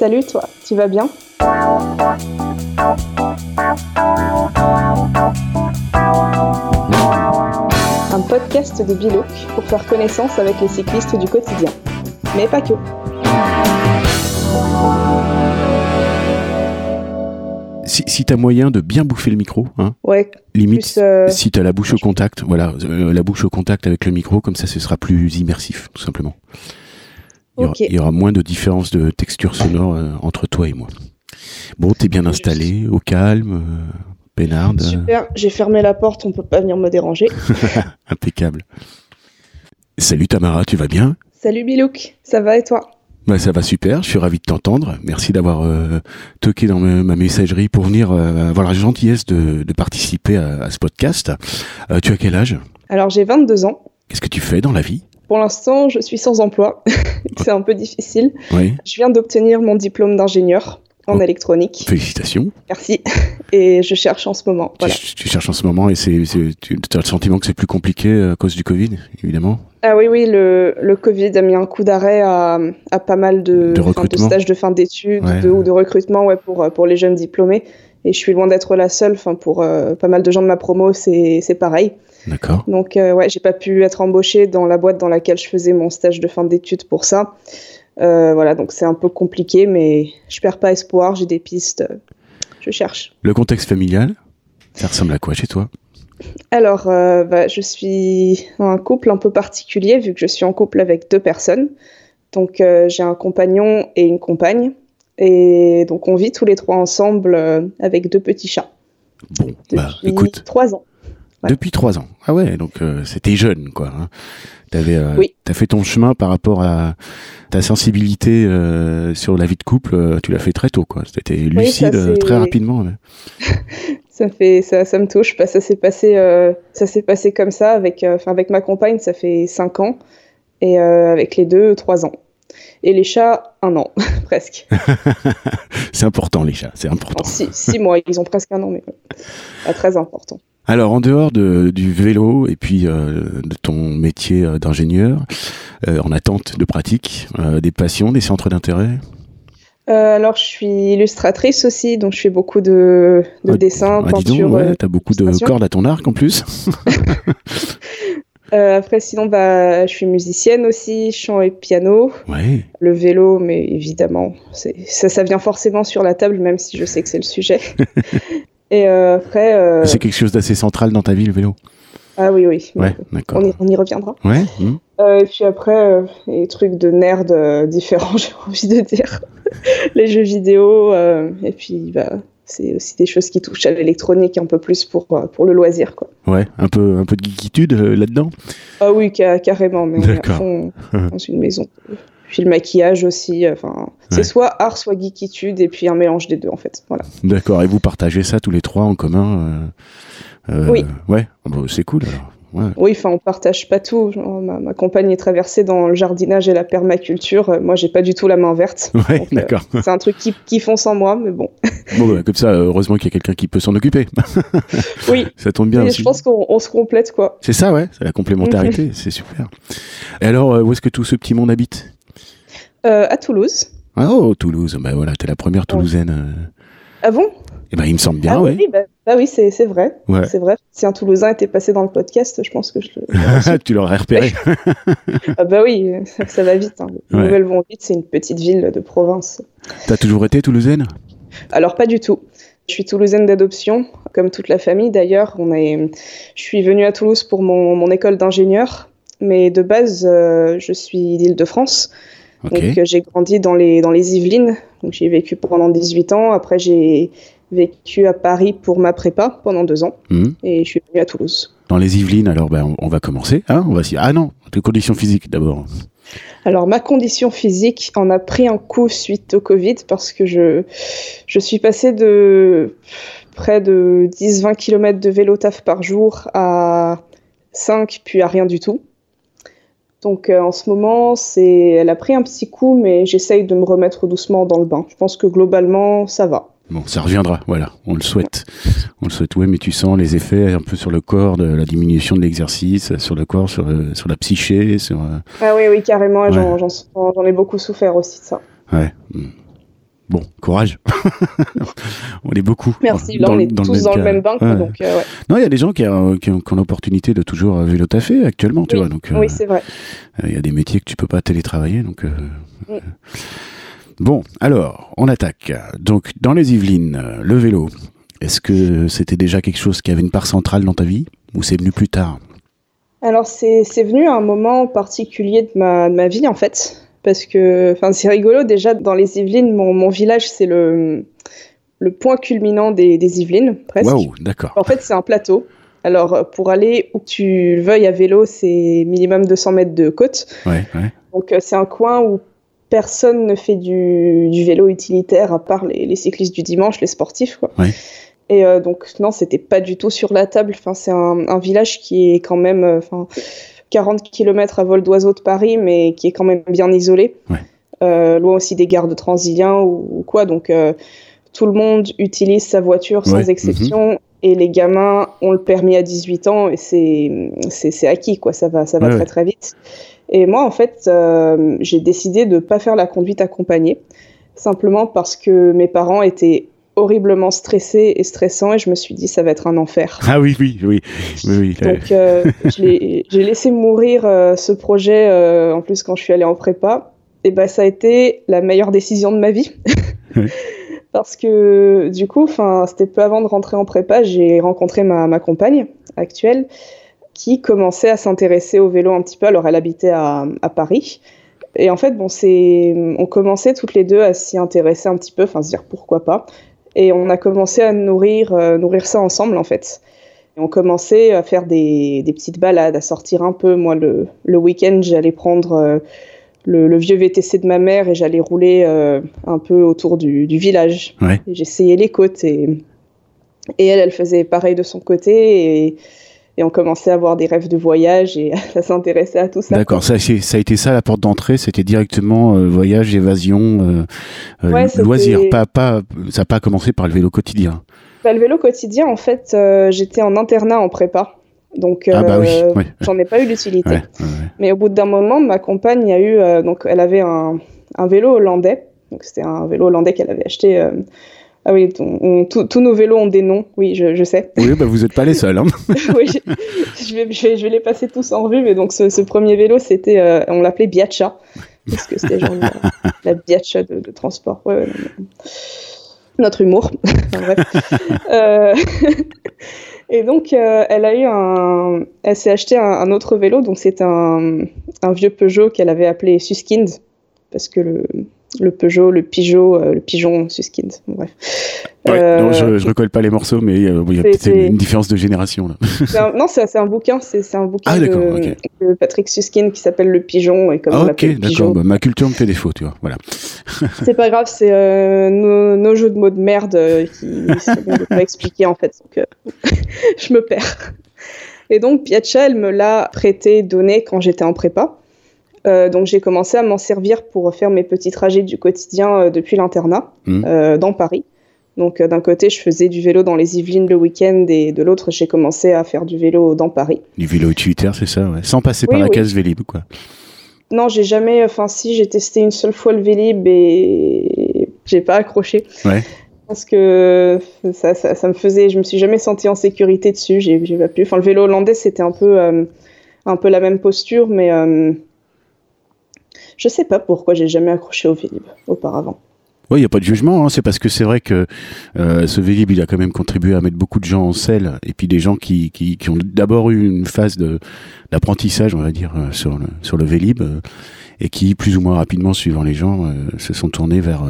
Salut toi, tu vas bien? Un podcast de Bilouk pour faire connaissance avec les cyclistes du quotidien. Mais pas que. Si, si tu as moyen de bien bouffer le micro, hein, Ouais, limite euh, si tu as la bouche au contact, voilà, euh, la bouche au contact avec le micro, comme ça ce sera plus immersif, tout simplement. Il y aura, Ok. il y aura moins de différence de texture sonore euh, entre toi et moi. Bon, t'es bien installé, au calme, euh, peinarde, euh, super. J'ai fermé la porte, on peut pas venir me déranger. impeccable. Salut Tamara, tu vas bien? Salut Bilouk, ça va et toi? Bah, ça va super, je suis ravi de t'entendre. Merci d'avoir euh, toqué dans ma, ma messagerie pour venir euh, avoir la gentillesse de, de participer à, à ce podcast. Euh, tu as quel âge? Alors j'ai 22 ans. Qu'est-ce que tu fais dans la vie? Pour l'instant, je suis sans emploi. C'est un peu difficile. Oui, Je viens d'obtenir mon diplôme d'ingénieur en Oh. électronique. félicitations. Merci. Et je cherche en ce moment. Voilà. Tu, tu cherches en ce moment et c'est, tu as le sentiment que c'est plus compliqué euh, à cause du Covid, évidemment? Ah oui, oui, le, le Covid a mis un coup d'arrêt à, à pas mal de, stages de fin d'études Ouais. de, ou de recrutement ouais, pour, euh, pour les jeunes diplômés. Et je suis loin d'être la seule. Enfin, pour euh, pas mal de gens de ma promo, c'est c'est pareil. D'accord. Donc, euh, ouais, j'ai pas pu être embauchée dans la boîte dans laquelle je faisais mon stage de fin d'études pour ça. Euh, voilà, donc c'est un peu compliqué, mais je perds pas espoir. J'ai des pistes. euh, Je cherche. Le contexte familial, ça ressemble à quoi chez toi? Alors, euh, bah, je suis un couple un peu particulier vu que je suis en couple avec deux personnes. Donc, j'ai un compagnon et une compagne. Et donc, on vit tous les trois ensemble avec deux petits chats. Bon, bah écoute, trois ans. Ouais. depuis trois ans. Ah ouais, donc euh, c'était jeune, quoi. Hein. T'avais, euh, Oui. t'as fait ton chemin par rapport à ta sensibilité euh, sur la vie de couple. tu l'as fait très tôt, quoi. C'était lucide c'est- très rapidement. ouais. Ça, fait, ça, ça me touche. Bah, ça s'est passé, ça s'est passé comme ça avec, enfin, avec ma compagne, ça fait cinq ans. Et avec les deux, trois ans. Et les chats, un an, presque. C'est important les chats, c'est important. Six, six mois, ils ont presque un an, mais pas très important. Alors, en dehors de, du vélo et puis euh, de ton métier euh, d'ingénieur, euh, en attente de pratique, euh, des passions, des centres d'intérêt? Alors, je suis illustratrice aussi, donc je fais beaucoup de, de Ah, dessins, Ah, peintures. ouais, t'as beaucoup de cordes à ton arc en plus. euh, après, sinon, bah, je suis musicienne aussi, chant et piano. Ouais. Le vélo, mais évidemment, ça vient forcément sur la table, même si je sais que c'est le sujet. et euh, après, euh, C'est quelque chose d'assez central dans ta vie, le vélo. ah oui, oui, Ouais, on, y, on y reviendra. Ouais. hmm. Euh, et puis après, les trucs de nerd euh, différents, j'ai envie de dire. les jeux vidéo, et puis bah, c'est aussi des choses qui touchent à l'électronique un peu plus pour, pour le loisir. Quoi. Ouais, un peu, un peu de geekitude euh, là-dedans. Ah oui, ca- carrément, mais on dans une maison. Puis le maquillage aussi, euh, enfin, c'est Ouais. soit art, soit geekitude, et puis un mélange des deux en fait. Voilà. D'accord. Et vous partagez ça tous les trois en commun euh, euh, Oui. Ouais. Ah bah, c'est cool alors. Ouais. Oui, enfin, on partage pas tout. Genre, ma, ma compagne est traversée dans le jardinage et la permaculture. Moi, j'ai pas du tout la main verte. Ouais, euh, d'accord. C'est un truc qui, qui font sans moi, mais bon. Bon, bah, comme ça, heureusement qu'il y a quelqu'un qui peut s'en occuper. Oui, ça tombe bien et aussi. je pense qu'on on se complète, quoi. C'est ça, ouais. C'est la complémentarité. c'est super. Et alors, où est-ce que tout ce petit monde habite? À Toulouse. Ah, Oh, Toulouse. Bah voilà, t'es la première Toulousaine. euh. Ah bon? Eh ben, il me semble bien, Ah ouais. oui, bah, bah oui, c'est vrai. Ouais. C'est vrai. Si un Toulousain était passé dans le podcast, je pense que je le. tu l'aurais repéré. ah bah oui, ça, ça va vite. hein. Les Ouais. nouvelles vont vite. C'est une petite ville de province. T'as toujours été Toulousaine? Alors pas du tout. Je suis toulousaine d'adoption, comme toute la famille d'ailleurs. On est, je suis venue à Toulouse pour mon, mon école d'ingénieur, mais de base, euh, je suis d'Île-de-France. Donc euh, j'ai grandi dans les, dans les Yvelines, donc j'ai vécu pendant 18 ans. Après j'ai vécu à Paris pour ma prépa pendant deux ans, Hmm. et je suis venue à Toulouse. Dans les Yvelines, alors ben, on, on va commencer. Hein on va Ah non, tes conditions physiques d'abord. Alors ma condition physique en a pris un coup suite au Covid parce que je, je suis passée de près de 10-20 km de vélo taf par jour à 5 puis à rien du tout. Donc euh, en ce moment, c'est, elle a pris un petit coup, mais j'essaye de me remettre doucement dans le bain. Je pense que globalement, ça va. Bon, ça reviendra, voilà, on le souhaite. On le souhaite, ouais, mais tu sens les effets un peu sur le corps de la diminution de l'exercice, sur le corps, sur, euh, sur la psyché, sur... euh, Ah oui, oui, carrément. J'en, j'en, j'en ai beaucoup souffert aussi de ça. Ouais. Bon, courage. on est beaucoup. Merci. Là, on est tous dans le même bain. Donc, euh, Non, il y a des gens qui, ont, qui ont, l'opportunité de toujours vélo taffer actuellement, tu oui. vois. Donc, oui, c'est vrai. Il y a des métiers que tu peux pas télétravailler, donc. Mm. Bon, alors, on attaque. Donc, dans les Yvelines, le vélo, est-ce que c'était déjà quelque chose qui avait une part centrale dans ta vie ou c'est venu plus tard? Alors, c'est venu à un moment particulier de ma, de ma vie, en fait. Parce que c'est rigolo, déjà, dans les Yvelines, mon, mon village, c'est le, le point culminant des, des Yvelines, presque. Waouh, d'accord. En fait, c'est un plateau. Alors, pour aller où tu veuilles à vélo, c'est minimum 200 mètres de côte. Ouais, ouais. Donc, c'est un coin où personne ne fait du, du vélo utilitaire à part les, les, cyclistes du dimanche, les sportifs. Quoi. Ouais. Et euh, donc, non, c'était pas du tout sur la table. Enfin, c'est un, un, village qui est quand même enfin, 40 km à vol d'oiseau de Paris, mais qui est quand même bien isolé. Ouais. Euh, loin aussi des gares de Transilien ou, ou quoi. Donc, euh, tout le monde utilise sa voiture sans Ouais. exception. Et les gamins ont le permis à 18 ans et c'est acquis, quoi. Ça va, ça va Ouais, très très vite. Et moi, en fait, euh, j'ai décidé de ne pas faire la conduite accompagnée, simplement parce que mes parents étaient horriblement stressés et stressants, et je me suis dit, ça va être un enfer. Ah oui, oui, oui. oui, oui. Donc, euh, j'ai laissé mourir euh, ce projet, euh, en plus, quand je suis allée en prépa. Et ben, ça a été la meilleure décision de ma vie. Parce que, du coup, c'était peu avant de rentrer en prépa, j'ai rencontré ma, ma compagne actuelle qui commençait à s'intéresser au vélo un petit peu. Alors, elle habitait à, à Paris. Et en fait, bon, on commençait toutes les deux à s'y intéresser un petit peu, enfin, se dire pourquoi pas. Et on a commencé à nourrir, euh, nourrir ça ensemble, en fait. Et on commençait à faire des, des petites balades, à sortir un peu. Moi, le, le week-end, j'allais prendre euh, le, le vieux VTC de ma mère et j'allais rouler euh, un peu autour du, du village. Ouais. J'essayais les côtes et, et elle, elle faisait pareil de son côté. Et, et on commençait à avoir des rêves de voyage et à s'intéresser à tout ça. D'accord, ça, a été ça la porte d'entrée, c'était directement euh, voyage, évasion, euh, euh, Ouais, loisir. Pas, pas, ça n'a pas commencé par le vélo quotidien. Bah, le vélo quotidien, en fait, euh, j'étais en internat en prépa. Donc, Ah bah oui, j'en ai pas eu l'utilité. Ouais, ouais, ouais. Mais au bout d'un moment, ma compagne a eu, donc elle avait un, un vélo hollandais. Donc c'était un vélo hollandais qu'elle avait acheté. Ah oui, on- on- tous nos vélos ont des noms. Oui, je, je sais. Oui, bah, vous n'êtes pas les seuls. Hein. oui, je, je vais, je, vais, je vais les passer tous en revue. Mais donc ce, ce premier vélo, c'était, euh, on l'appelait Biacha parce que c'était genre la, la Biacha de, de transport. Ouais, ouais, non, mais- Notre humour. Enfin, bref. Euh, Et donc, euh, elle a eu un, elle s'est acheté un, un autre vélo, donc c'est un, un vieux Peugeot qu'elle avait appelé Suskind, parce que le, le Peugeot, le Pigeot, euh, le pigeon Suskind, bref. Ouais, Euh, non, je, je recolle pas les morceaux, mais euh, il y a peut-être une différence de génération. Là. un- non, c'est un bouquin, c'est un bouquin Ah, de, Patrick Suskind qui s'appelle Le Pigeon, et comme on Ah, ok, d'accord. Bah, ma culture me fait défaut, tu vois. Voilà. c'est pas grave, c'est euh, nos, nos jeux de mots de merde euh, qui sont pas expliquer en fait, donc euh, je me perds. Et donc Piacha, elle me l'a prêté, donné quand j'étais en prépa. Euh, donc j'ai commencé à m'en servir pour faire mes petits trajets du quotidien euh, depuis l'internat Mhm. euh, dans Paris. Donc d'un côté je faisais du vélo dans les Yvelines le week-end et de l'autre j'ai commencé à faire du vélo dans Paris. Du vélo utilitaire, c'est ça, ouais. Sans passer par la oui. case Vélib, quoi. Non, j'ai jamais, enfin si j'ai testé une seule fois le Vélib et j'ai pas accroché. Ouais. Parce que ça, ça, ça me faisait, je me suis jamais sentie en sécurité dessus, j'ai pas pu. Enfin le vélo hollandais c'était un peu, un peu la même posture, mais je sais pas pourquoi j'ai jamais accroché au Vélib auparavant. Oui, il n'y a pas de jugement, hein. c'est parce que c'est vrai que euh, ce Vélib, il a quand même contribué à mettre beaucoup de gens en selle, et puis des gens qui, qui, qui ont d'abord eu une phase de- d'apprentissage, on va dire, euh, sur le, sur le Vélib, euh, et qui, plus ou moins rapidement, suivant les gens, se sont tournés vers,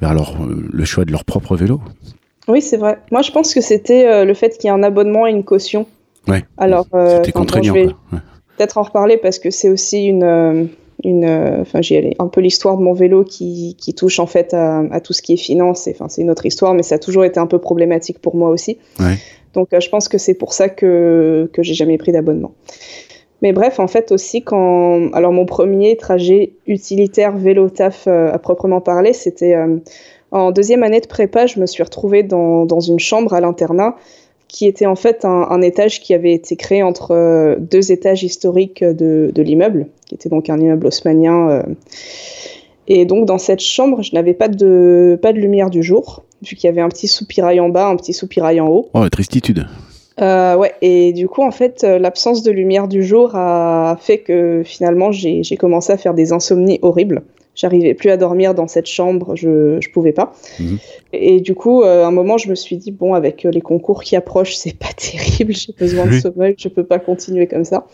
vers leur, le choix de leur propre vélo. Oui, c'est vrai. Moi je pense que c'était le fait qu'il y ait un abonnement et une caution. Ouais. Alors, C'était bon, contraignant, je vais- quoi. Ouais. peut-être en reparler parce que c'est aussi une, une, euh, enfin j'ai un peu l'histoire de mon vélo qui, qui touche en fait à, à tout ce qui est finance. Enfin c'est une autre histoire, mais ça a toujours été un peu problématique pour moi aussi. Ouais. Donc euh, je pense que c'est pour ça que que j'ai jamais pris d'abonnement. Mais bref, en fait aussi quand, alors mon premier trajet utilitaire vélo taf euh, à proprement parler, c'était euh, en deuxième année de prépa. Je me suis retrouvée dans dans une chambre à l'internat qui était en fait un, un étage qui avait été créé entre euh, deux étages historiques de, de l'immeuble, qui était donc un immeuble haussmannien. euh. Et donc dans cette chambre, je n'avais pas de, pas de lumière du jour, vu qu'il y avait un petit soupirail en bas, un petit soupirail en haut. Oh, tristitude. Euh, ouais, et du coup, en fait, l'absence de lumière du jour a fait que finalement, j'ai commencé à faire des insomnies horribles. J'arrivais plus à dormir dans cette chambre, je, je pouvais pas. Mhm. Et du coup, euh, à un moment, je me suis dit, bon, avec les concours qui approchent, c'est pas terrible, j'ai besoin de sommeil, je peux pas continuer comme ça.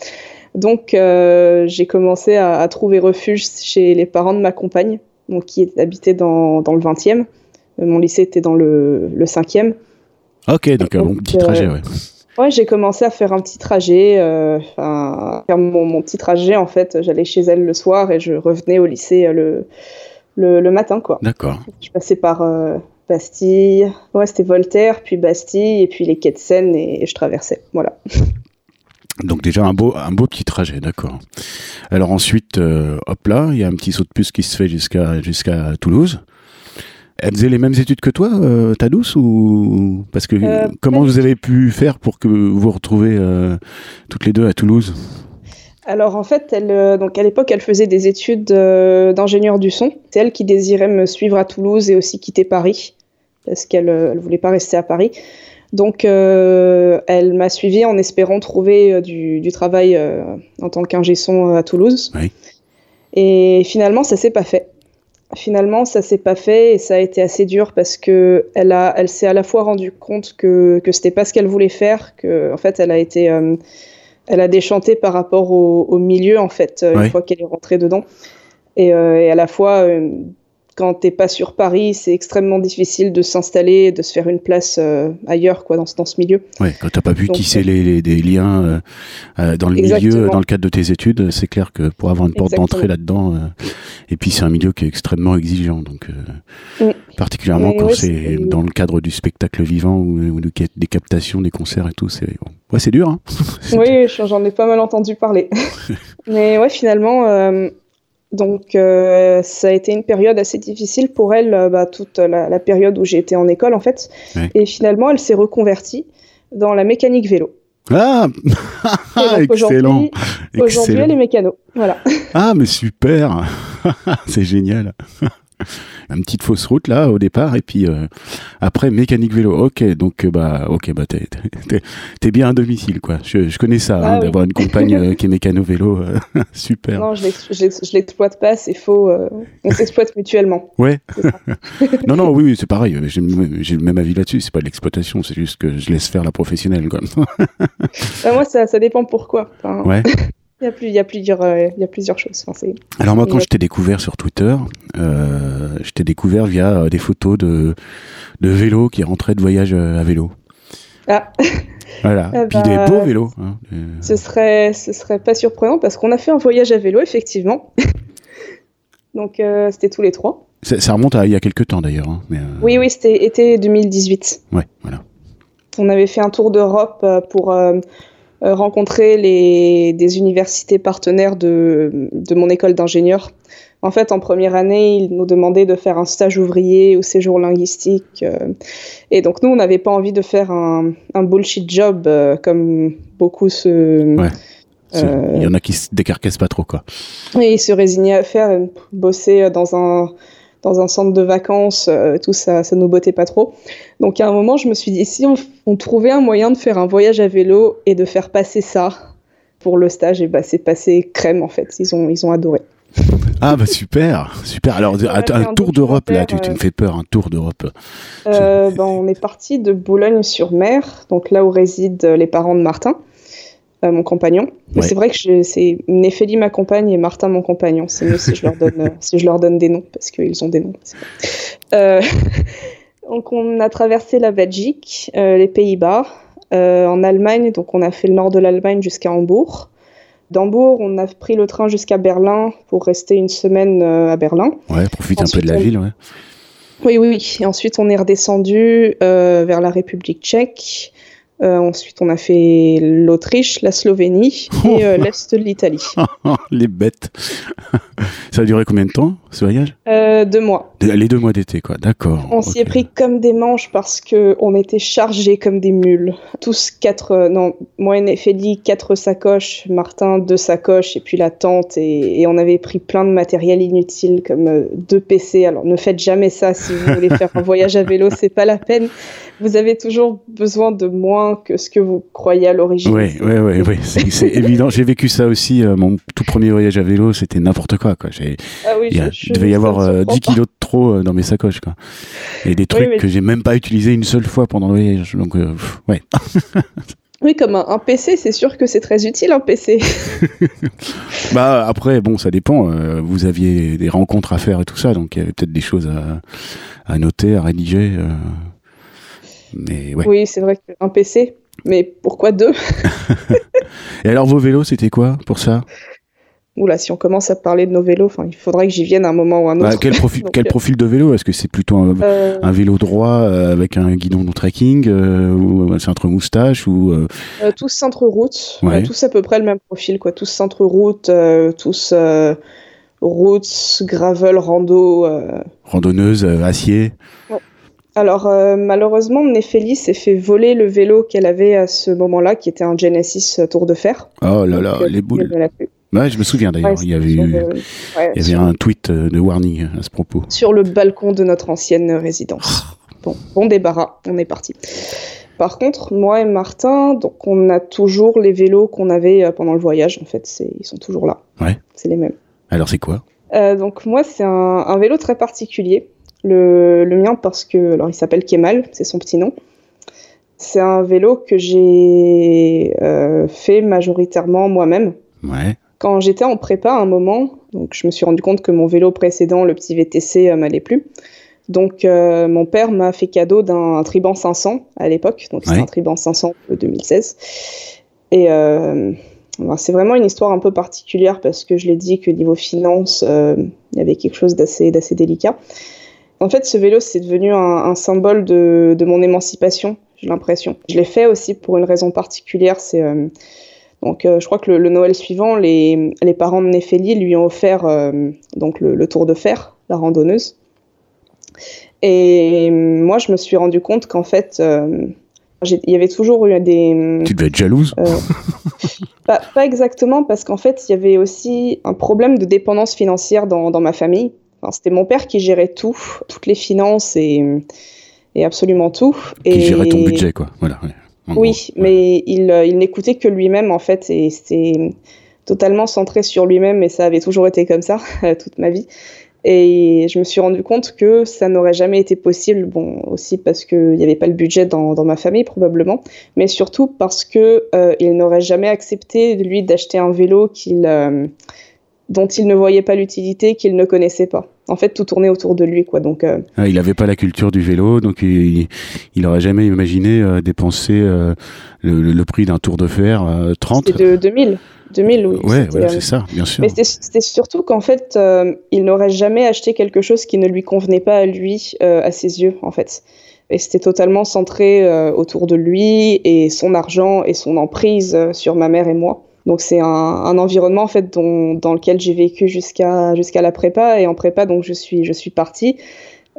Donc, j'ai commencé à, à, trouver refuge chez les parents de ma compagne, donc, qui habitaient dans, dans le 20e. Mon lycée était dans le, le 5e. Ok, donc un bon petit trajet, ouais. Ouais, j'ai commencé à faire un petit trajet, euh, faire mon, petit trajet en fait. J'allais chez elle le soir et je revenais au lycée euh, le, le, matin, quoi. D'accord. Je passais par euh, Bastille, ouais, c'était Voltaire, puis Bastille, et puis les quais de Seine, et, je traversais, voilà. Donc déjà un beau, un beau petit trajet, d'accord. Alors ensuite, hop là, il y a un petit saut de puce qui se fait jusqu'à jusqu'à Toulouse. Elle faisait les mêmes études que toi, euh, ta douce ou parce que euh, comment vous avez pu faire pour que vous vous retrouvez euh, toutes les deux à Toulouse? Alors en fait, elle, donc à l'époque, elle faisait des études d'ingénieur du son. C'est elle qui désirait me suivre à Toulouse et aussi quitter Paris parce qu'elle ne voulait pas rester à Paris. Donc elle m'a suivi en espérant trouver du, du travail en tant qu'ingé son à Toulouse. Oui. Et finalement, ça s'est pas fait finalement, ça s'est pas fait et ça a été assez dur parce que elle a, elle s'est à la fois rendue compte que que c'était pas ce qu'elle voulait faire, que en fait, elle a été, euh, elle a déchanté par rapport au, milieu en fait une fois qu'elle est rentrée dedans. Et, euh, et à la fois euh, quand t'es pas sur Paris, c'est extrêmement difficile de s'installer, de se faire une place euh, ailleurs, quoi, dans, ce, dans ce milieu. Ouais, quand t'as pas pu tisser les, les, des liens euh, dans le milieu, dans le cadre de tes études, c'est clair que pour avoir une porte d'entrée là-dedans, et puis c'est un milieu qui est extrêmement exigeant, donc particulièrement quand c'est dans le cadre du spectacle vivant ou, des captations, des concerts et tout, c'est ouais, c'est dur. Hein oui, j'en ai pas mal entendu parler. Mais ouais, finalement donc euh, ça a été une période assez difficile pour elle, euh, bah, toute la, période où j'ai été en école en fait. Et finalement, elle s'est reconvertie dans la mécanique vélo. Ah, excellent. Aujourd'hui, elle est mécano. Voilà. Ah, mais super. C'est génial une petite fausse route là au départ et puis euh, après mécanique vélo. Ok, donc euh, bah ok bah t'es, t'es, bien à domicile quoi. Je, je connais ça, hein, ah d'avoir une compagne euh, qui est mécano vélo, super. Non, je, je, l'exploite pas, c'est faux. on s'exploite mutuellement. Ouais. non non oui, oui c'est pareil. J'ai, j'ai le même avis là-dessus. C'est pas de l'exploitation, c'est juste que je laisse faire la professionnelle quoi. bah, moi ça, ça dépend pourquoi. ouais. Il y, a plus, il, y a plusieurs, euh, il y a plusieurs choses. Enfin, Alors moi, quand je t'ai découvert sur Twitter, euh, je t'ai découvert via euh, des photos de, de vélos qui rentraient de voyage à vélo. Ah. Voilà. Ah Puis des bah, beaux vélos. Hein. Ce serait, ce serait pas surprenant parce qu'on a fait un voyage à vélo effectivement. Donc c'était tous les trois. Ça, remonte à il y a quelques temps d'ailleurs. Hein, oui, oui, c'était été 2018. Ouais, voilà. On avait fait un tour d'Europe pour euh, rencontrer les, des universités partenaires de, de mon école d'ingénieur. En fait, en première année, ils nous demandaient de faire un stage ouvrier ou séjour linguistique. Euh, et donc, nous, on n'avait pas envie de faire un, un bullshit job euh, comme beaucoup se. Ouais. Il y en a qui se décarcassent pas trop, quoi. Et ils se résignaient à faire, bosser dans un dans un centre de vacances, euh, tout ça, ça nous bottait pas trop. Donc à un moment, je me suis dit, si on, trouvait un moyen de faire un voyage à vélo et de faire passer ça pour le stage, et bah c'est passé crème en fait. Ils ont, ils ont adoré. Ah bah super, super. Alors un, tour d'Europe là, tu, me fais peur, un tour d'Europe. Euh, ben, on est parti de Boulogne-sur-Mer, donc là où résident les parents de Martin. Euh, mon compagnon. C'est vrai que c'est Néphélie ma compagne et Martin mon compagnon. C'est mieux si je leur donne euh, si je leur donne des noms parce qu'ils ont des noms. Euh, donc on a traversé la Belgique, les Pays-Bas, en Allemagne. Donc on a fait le nord de l'Allemagne jusqu'à Hambourg. D'Hambourg, on a pris le train jusqu'à Berlin pour rester une semaine à Berlin. Ouais, profite un peu de la ville, ouais. Oui, oui, oui. Et ensuite, on est redescendu vers la République tchèque. Euh, ensuite, on a fait l'Autriche, la Slovénie et euh, l'Est de l'Italie. Les bêtes. Ça a duré combien de temps? Ce voyage euh, Deux mois. Les deux mois d'été, quoi. D'accord. On s'y est pris comme des manches parce que on était chargés comme des mules. Tous quatre, euh, non, moi et Néphélie, quatre sacoches, Martin, deux sacoches, et puis la tente, et, et on avait pris plein de matériel inutile comme euh, deux PC. Alors ne faites jamais ça si vous voulez faire un voyage à vélo, c'est pas la peine. Vous avez toujours besoin de moins que ce que vous croyez à l'origine. Oui, oui, oui, oui. c'est évident. J'ai vécu ça aussi. Mon tout premier voyage à vélo, c'était n'importe quoi. quoi. Ah oui, je, devait y avoir 10 kilos de trop euh, dans mes sacoches. Quoi. Et des trucs oui, que j'ai même pas utilisé une seule fois pendant le voyage. Donc, euh, ouais. Oui, comme un, un PC, c'est sûr que c'est très utile un PC. bah après, bon, ça dépend. Euh, vous aviez des rencontres à faire et tout ça, donc il y avait peut-être des choses à, à, noter, à rédiger. Euh, mais ouais. Oui, c'est vrai qu'un PC, mais pourquoi deux? Et alors vos vélos, c'était quoi pour ça? Oula, si on commence à parler de nos vélos, il faudrait que j'y vienne à un moment ou un autre. Bah, quel, profil, Donc, quel profil de vélo? Est-ce que c'est plutôt un, euh... un, vélo droit euh, avec un guidon de trekking euh, ou un centre moustache ou euh... Tous centre route, ouais. tous à peu près le même profil, quoi. Tous centre route, tous routes, gravel, rando. Randonneuse, acier. Ouais. Alors malheureusement, Néphélie s'est fait voler le vélo qu'elle avait à ce moment-là, qui était un Genesis Tour de Fer. Oh là là, Donc, les boules. Ouais, je me souviens d'ailleurs, Ouais, il y avait, eu, le- ouais, il y avait sur- un tweet euh, de warning à ce propos. sur le balcon de notre ancienne résidence. Bon, bon débarras, on est parti. Par contre, moi et Martin, donc on a toujours les vélos qu'on avait euh, pendant le voyage. En fait, ils sont toujours là. Ouais. C'est les mêmes. Alors c'est quoi? Euh, donc moi, c'est un, un vélo très particulier. Le, le mien parce que, alors il s'appelle Kemal, c'est son petit nom. C'est un vélo que j'ai euh, fait majoritairement moi-même. Ouais. Quand j'étais en prépa à un moment, donc je me suis rendu compte que mon vélo précédent, le petit VTC, euh, m'allait plus. Donc euh, mon père m'a fait cadeau d'un Triban 500 à l'époque, donc c'était Ouais. un Triban 500 de 2016. Et euh, ben, c'est vraiment une histoire un peu particulière parce que je l'ai dit que niveau finance, euh, il y avait quelque chose d'assez d'assez délicat. En fait, ce vélo, c'est devenu un, un symbole de, de mon émancipation, j'ai l'impression. Je l'ai fait aussi pour une raison particulière, c'est donc, euh, je crois que le, le Noël suivant, les, les parents de Néphélie lui ont offert euh, donc le, le Tour de Fer, la randonneuse. Et moi, je me suis rendu compte qu'en fait, euh, il y avait toujours eu des. Tu devais être jalouse euh, pas, pas exactement, parce qu'en fait, il y avait aussi un problème de dépendance financière dans, dans ma famille. Enfin, C'était mon père qui gérait tout, toutes les finances et, et absolument tout. qui et... gérait ton budget, quoi. Voilà. ouais. Oui, gros. mais il, euh, il n'écoutait que lui-même en fait, et c'était totalement centré sur lui-même, et ça avait toujours été comme ça toute ma vie. Et je me suis rendu compte que ça n'aurait jamais été possible, bon, aussi parce qu'il n'y avait pas le budget dans, dans ma famille probablement, mais surtout parce que euh, il n'aurait jamais accepté lui d'acheter un vélo qu'il, euh, dont il ne voyait pas l'utilité, qu'il ne connaissait pas. En fait, tout tournait autour de lui, quoi. Donc, euh, Ah, il n'avait pas la culture du vélo, donc il, il aurait jamais imaginé euh, dépenser euh, le, prix d'un tour de fer euh, 30. c'était de 2000. 2000, oui. ouais, voilà, c'est ça, bien sûr. Mais c'était- surtout qu'en fait, il n'aurait jamais acheté quelque chose qui ne lui convenait pas à lui, à ses yeux, en fait. Et c'était totalement centré autour de lui et son argent et son emprise sur ma mère et moi. Donc c'est un, un environnement en fait dont- dans lequel j'ai vécu jusqu'à jusqu'à la prépa et en prépa donc je suis je suis partie.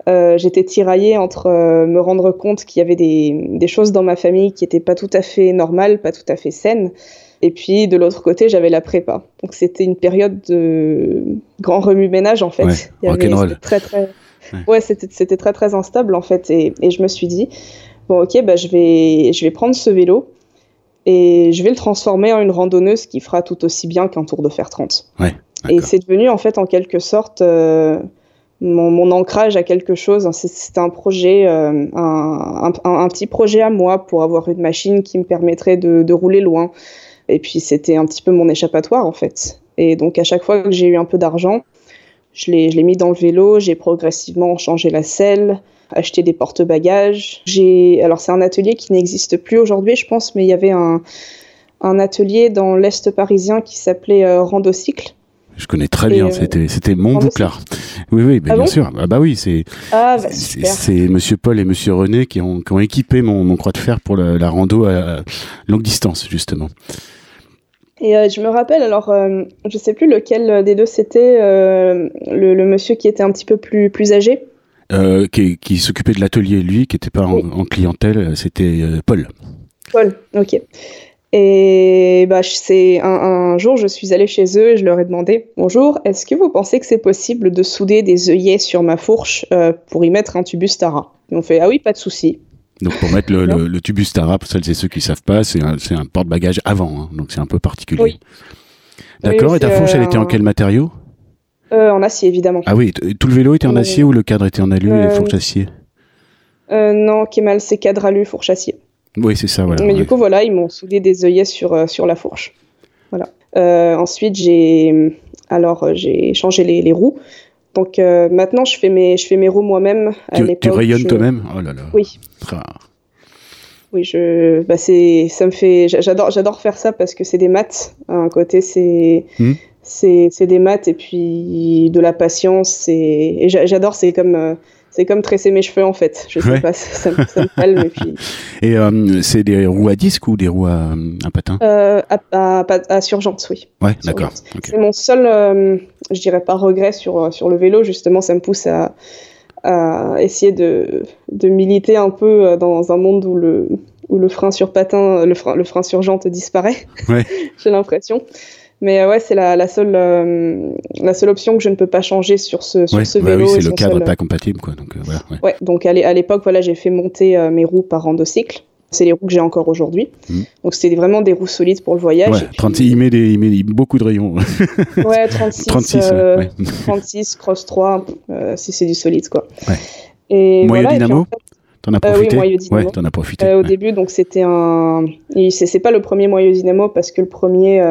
Euh, J'étais tiraillée entre euh, me rendre compte qu'il y avait des, des choses dans ma famille qui étaient pas tout à fait normales, pas tout à fait saines, et puis de l'autre côté, j'avais la prépa. Donc c'était une période de grand remue-ménage en fait. Ouais, Il y avait- très très Ouais. c'était très très instable en fait et, et je me suis dit bon OK, bah je vais je vais prendre ce vélo et je vais le transformer en une randonneuse qui fera tout aussi bien qu'un Tour de Fer 30. Ouais, Et c'est devenu en fait en quelque sorte euh, mon, mon ancrage à quelque chose. C'est- C'était un projet, euh, un, un- un petit projet à moi pour avoir une machine qui me permettrait de, de rouler loin. Et puis c'était un petit peu mon échappatoire en fait. Et donc à chaque fois que j'ai eu un peu d'argent, je l'ai je l'ai mis dans le vélo, j'ai progressivement changé la selle, acheté des porte-bagages. J'ai alors c'est un atelier qui n'existe plus aujourd'hui, je pense, mais il y avait un un atelier dans l'est parisien qui s'appelait euh, Randocycle. Je connais très Et, bien, euh, c'était c'était mon bouclard. Oui, oui, bah, Ah bien bon? sûr. Ah, bah oui, c'est Ah bah c'est Monsieur Paul et Monsieur René qui ont, qui ont équipé mon, mon croix de fer pour le- la rando à longue distance, justement. Et je me rappelle, alors, je sais plus lequel des deux c'était, le, monsieur qui était un petit peu plus, plus âgé. Qui, qui s'occupait de l'atelier, lui, qui n'était pas en, clientèle, c'était Paul. Paul, ok. Et bah, c'est un, un, jour, je suis allée chez eux et je leur ai demandé Bonjour, est-ce que vous pensez que c'est possible de souder des œillets sur ma fourche euh, pour y mettre un tubus Tara? Ils ont fait Ah oui, pas de souci. Donc pour mettre le, le, tubus Tara, pour celles et ceux qui ne savent pas, c'est un, un porte-bagages avant, hein, donc c'est un peu particulier. Oui. D'accord, et ta fourche, elle était en quel matériau? Euh, En acier, évidemment. Ah oui, tout le vélo était en acier ou le cadre était en alu et euh, fourches acier Non, Kemal, c'est cadre alu, fourche acier. Oui, c'est ça, voilà. Mais du coup, voilà, ils m'ont soudé des œillets sur, euh, sur la fourche. Voilà. Euh, ensuite, j'ai alors euh, j'ai changé les, les, roues. Donc maintenant, je fais mes, je fais mes roues moi-même. Tu, tu rayonnes toi-même? Oh là là. Oui. Oui, je, bah c'est, ça me fait, j'adore, j'adore faire ça parce que c'est des maths. Un côté, c'est, hmm. C'est, des maths et puis de la patience. Et, et j'adore, c'est comme, c'est comme tresser mes cheveux en fait. Je sais pas, ça, ça, me calme. Et, puis... et euh, c'est des roues à disque ou des roues à, à patin? Euh, à, à, oui. Ouais, d'accord. C'est mon seul, euh, je dirais pas regret sur, sur le vélo. Justement, ça me pousse à, à essayer de, de militer un peu dans un monde où le, où le frein sur patin, le frein, le frein sur jante disparaît. Ouais. J'ai l'impression. Mais euh, ouais, c'est la, la, seule, euh, la seule option que je ne peux pas changer sur ce, sur ce bah vélo. oui, c'est le cadre pas compatible. Quoi, donc, euh, voilà, ouais. ouais. donc à l'époque, voilà, j'ai fait monter mes roues par endocycle. C'est les roues que j'ai encore aujourd'hui. Mmh. Donc c'était vraiment des roues solides pour le voyage. Ouais, 36, il, met des, il met beaucoup de rayons. ouais, 36, 36, 36 cross 3, si c'est du solide. Quoi. Et moyen voilà, dynamo T'en as profité Oui, dynamo. Ouais, t'en as profité. au début, donc c'était un. C'est pas le premier moyen dynamo parce que le premier,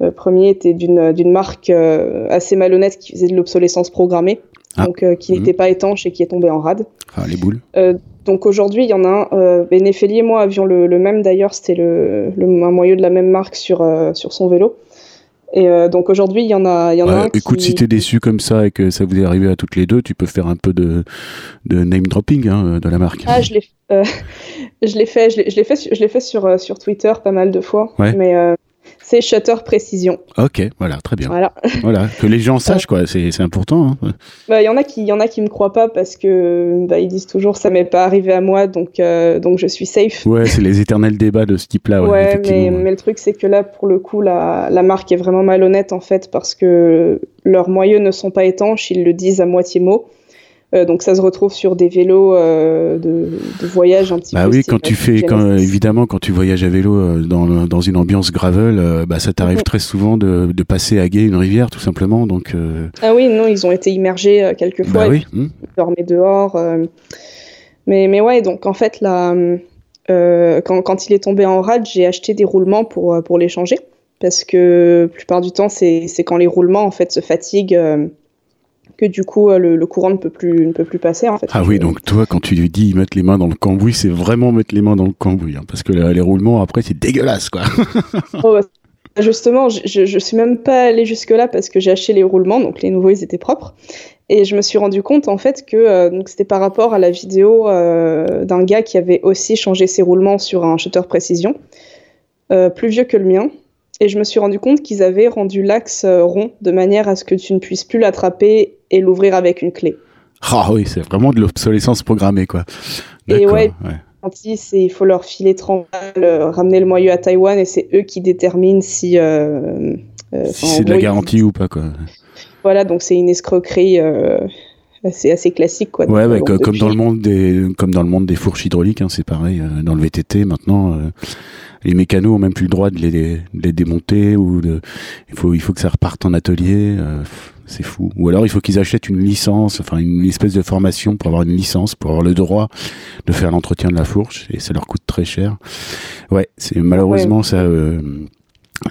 le premier était d'une marque euh, assez malhonnête qui faisait de l'obsolescence programmée, ah. donc euh, qui n'était mhm. pas étanche et qui est tombé en rade. Ah, les boules. Euh, donc aujourd'hui, il y en a un. Euh, et moi avions le, même d'ailleurs, c'était le, le, un moyeu de la même marque sur, sur son vélo. Et donc aujourd'hui, il y en a, il y en a un Écoute, si t'es déçu comme ça et que ça vous est arrivé à toutes les deux, tu peux faire un peu de, de name dropping hein, de la marque. Ah, je l'ai, je l'ai fait, je l'ai, fait, je l'ai fait sur sur Twitter pas mal de fois. Ouais. Mais c'est Shutter Précision. Ok, voilà, très bien. Voilà. voilà que les gens sachent, quoi, c'est important. Hein. Bah, il y en a qui, y en a qui me croient pas parce que bah, ils disent toujours ça m'est pas arrivé à moi, donc euh, donc je suis safe. Ouais, c'est les éternels débats de ce type-là. Ouais, mais, mais, le truc c'est que là, pour le coup, la, la marque est vraiment malhonnête en fait parce que leurs moyeux ne sont pas étanches, ils le disent à moitié mot. Euh, donc ça se retrouve sur des vélos euh, de, de, voyage un petit bah peu. Bah oui, quand tu fais, quand, évidemment, quand tu voyages à vélo euh, dans, dans une ambiance gravel, bah ça t'arrive mm. très souvent de, de, passer à gué une rivière, tout simplement. Donc. Ah oui, non, ils ont été immergés quelques fois. Bah oui. Mm. Ils dormaient dehors. mais mais ouais, donc en fait là, quand, quand il est tombé en rade, j'ai acheté des roulements pour pour les changer parce que la plupart du temps c'est quand les roulements en fait se fatiguent que du coup euh, le, courant ne peut plus ne peut plus passer en fait. Ah oui, donc toi quand tu lui dis mettre les mains dans le cambouis, c'est vraiment mettre les mains dans le cambouis, hein, parce que les roulements après c'est dégueulasse quoi. oh, bah, justement, je, je suis même pas allée jusque là parce que j'ai acheté les roulements, donc les nouveaux ils étaient propres. Et je me suis rendu compte en fait que euh, donc c'était par rapport à la vidéo euh, d'un gars qui avait aussi changé ses roulements sur un shutter précision, plus vieux que le mien, et je me suis rendu compte qu'ils avaient rendu l'axe euh, rond de manière à ce que tu ne puisses plus l'attraper et l'ouvrir avec une clé. Ah oui, c'est vraiment de l'obsolescence programmée, quoi. Et ouais, il faut leur filer 30 balles, euh, ramener le moyeu à Taïwan et c'est eux qui déterminent si. Euh, si c'est de la garantie ou pas, quoi. Voilà, donc c'est une escroquerie. assez, assez classique quoi. Ouais, bah, comme dans le monde des comme dans le monde des fourches hydrauliques, hein, c'est pareil. dans le VTT maintenant, les mécanos ont même plus le droit de les, les démonter ou de, il faut, il faut que ça reparte en atelier. Euh, c'est fou. Ou alors il faut qu'ils achètent une licence, enfin une espèce de formation pour avoir une licence, pour avoir le droit de faire l'entretien de la fourche et ça leur coûte très cher. Ouais, c'est malheureusement ça. Euh,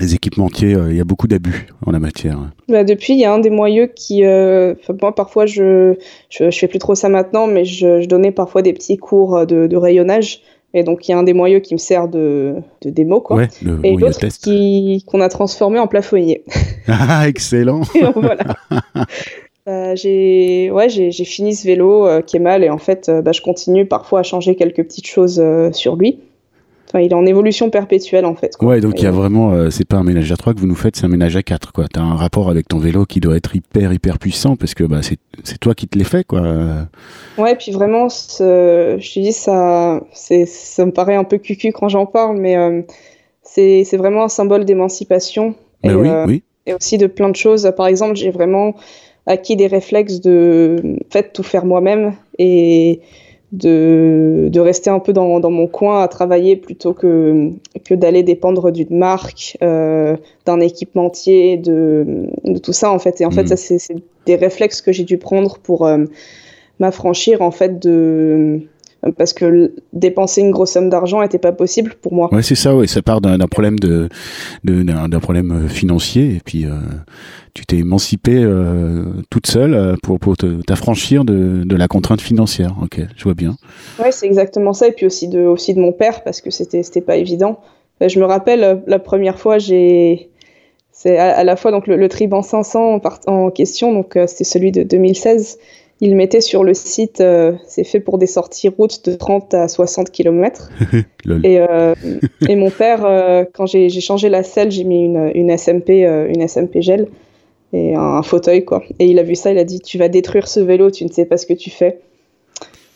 les équipementiers, euh, il y a beaucoup d'abus en la matière. Bah depuis, il y a un des moyeux qui, euh, moi parfois je, je, je fais plus trop ça maintenant, mais je, je donnais parfois des petits cours de, de rayonnage et donc, il y a un des moyeux qui me sert de, de démo, quoi. Ouais, le et l'autre qu'on a transformé en plafonnier. Ah, excellent voilà. Euh, j'ai ouais, j'ai fini ce vélo euh, qui est mal et en fait, euh, bah, je continue parfois à changer quelques petites choses sur lui. Enfin, il est en évolution perpétuelle en fait. Ouais, donc il y a vraiment, euh, c'est pas un ménage à trois que vous nous faites, c'est un ménage à quatre quoi. T'as un rapport avec ton vélo qui doit être hyper hyper puissant parce que bah c'est toi qui te l'es fait quoi. Ouais, puis vraiment, je te dis ça, ça me paraît un peu cucu quand j'en parle, mais euh, c'est vraiment un symbole d'émancipation. et, oui, euh, oui. Et aussi de plein de choses. Par exemple, j'ai vraiment acquis des réflexes de fait tout faire moi-même et de, de, rester un peu dans, dans, mon coin à travailler plutôt que, que d'aller dépendre d'une marque, euh, d'un équipementier, de, de, tout ça en fait. Et en fait, mm. ça c'est des réflexes que j'ai dû prendre pour euh, m'affranchir en fait de parce que dépenser une grosse somme d'argent n'était pas possible pour moi. Ouais, c'est ça, ouais, ça part d'un problème de d'un problème euh, financier et puis euh, tu t'es émancipée euh, toute seule pour, pour t'affranchir de, de, la contrainte financière. Ok, je vois bien. Ouais, c'est exactement ça et puis aussi de aussi de mon père parce que c'était c'était pas évident. Je me rappelle la première fois j'ai c'est à, la fois donc le, le Triban 500 en, en question donc c'était celui de 2016 il mettait sur le site, euh, c'est fait pour des sorties routes de 30 à 60 km. et, euh, et, mon père, euh, quand j'ai changé la selle, j'ai mis une, une SMP, une SMP gel et un, fauteuil quoi. Et il a vu ça, il a dit tu vas détruire ce vélo, tu ne sais pas ce que tu fais.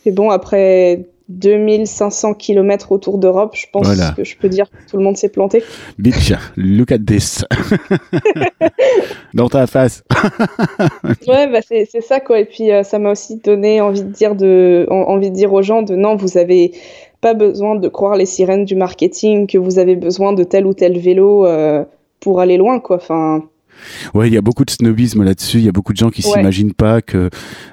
Et bon après 2500 km autour d'Europe, je pense que je peux dire que tout le monde s'est planté. Bitch, look at this. Dans ta face. ouais, bah c'est ça quoi. Et puis euh, ça m'a aussi donné envie de dire de, envie de dire aux gens de non, vous avez pas besoin de croire les sirènes du marketing, que vous avez besoin de tel ou tel vélo euh, pour aller loin quoi. Enfin, Ouais, il y a beaucoup de snobisme là-dessus. Il y a beaucoup de gens qui s'imaginent pas que,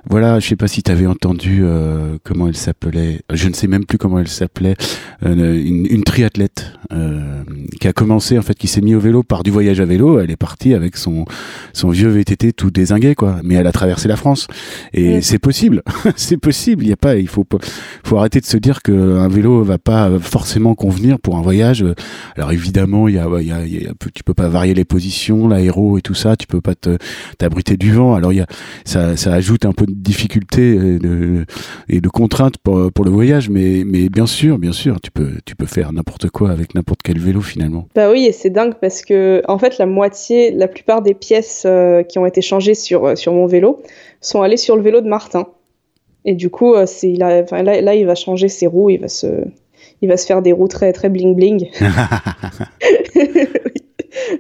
voilà, je sais pas si tu avais entendu euh, comment elle s'appelait. Je ne sais même plus comment elle s'appelait. Euh, une, une, triathlète euh, qui a commencé en fait, qui s'est mis au vélo par du voyage à vélo. Elle est partie avec son son vieux VTT tout désingué quoi. Mais elle a traversé la France et c'est possible. c'est possible. Il y a pas, il faut faut arrêter de se dire que un vélo va pas forcément convenir pour un voyage. Alors évidemment, il y a, y a, y a tu peux pas varier les positions, l'aéro et tout ça, tu peux pas te t'abriter du vent. Alors il y a ça, ça ajoute un peu de difficulté et de, et de contraintes pour, pour le voyage, mais mais bien sûr, bien sûr, tu peux tu peux faire n'importe quoi avec n'importe quel vélo finalement. Bah oui, et c'est dingue parce que en fait la moitié, la plupart des pièces euh, qui ont été changées sur euh, sur mon vélo sont allées sur le vélo de Martin. Et du coup, euh, c'est il a, là, là, il va changer ses roues, il va se il va se faire des roues très très bling bling.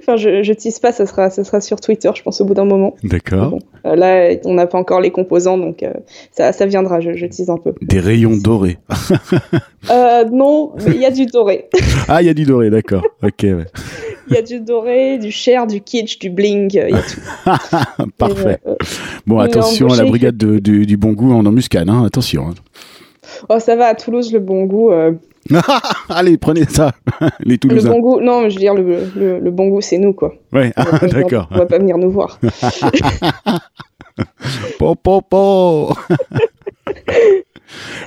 enfin, je, je tease pas, ça sera, ça sera sur Twitter, je pense, au bout d'un moment. D'accord. Euh, là, on n'a pas encore les composants, donc euh, ça, ça viendra, je, je tease un peu. Des rayons dorés. euh, non, il y a du doré. ah, il y a du doré, d'accord. Ok, ouais. Il y a du doré, du cher, du kitsch, du bling, il y a tout. Parfait. Euh, bon, attention à la brigade de, du, du, bon goût en embuscade, hein, attention. Hein. Oh, ça va, à Toulouse, le bon goût. Allez, prenez ça, les Toulousains. Le bon goût, non, je veux dire, le, le, bon goût, c'est nous, quoi. Ouais, d'accord. On va pas venir nous voir. po,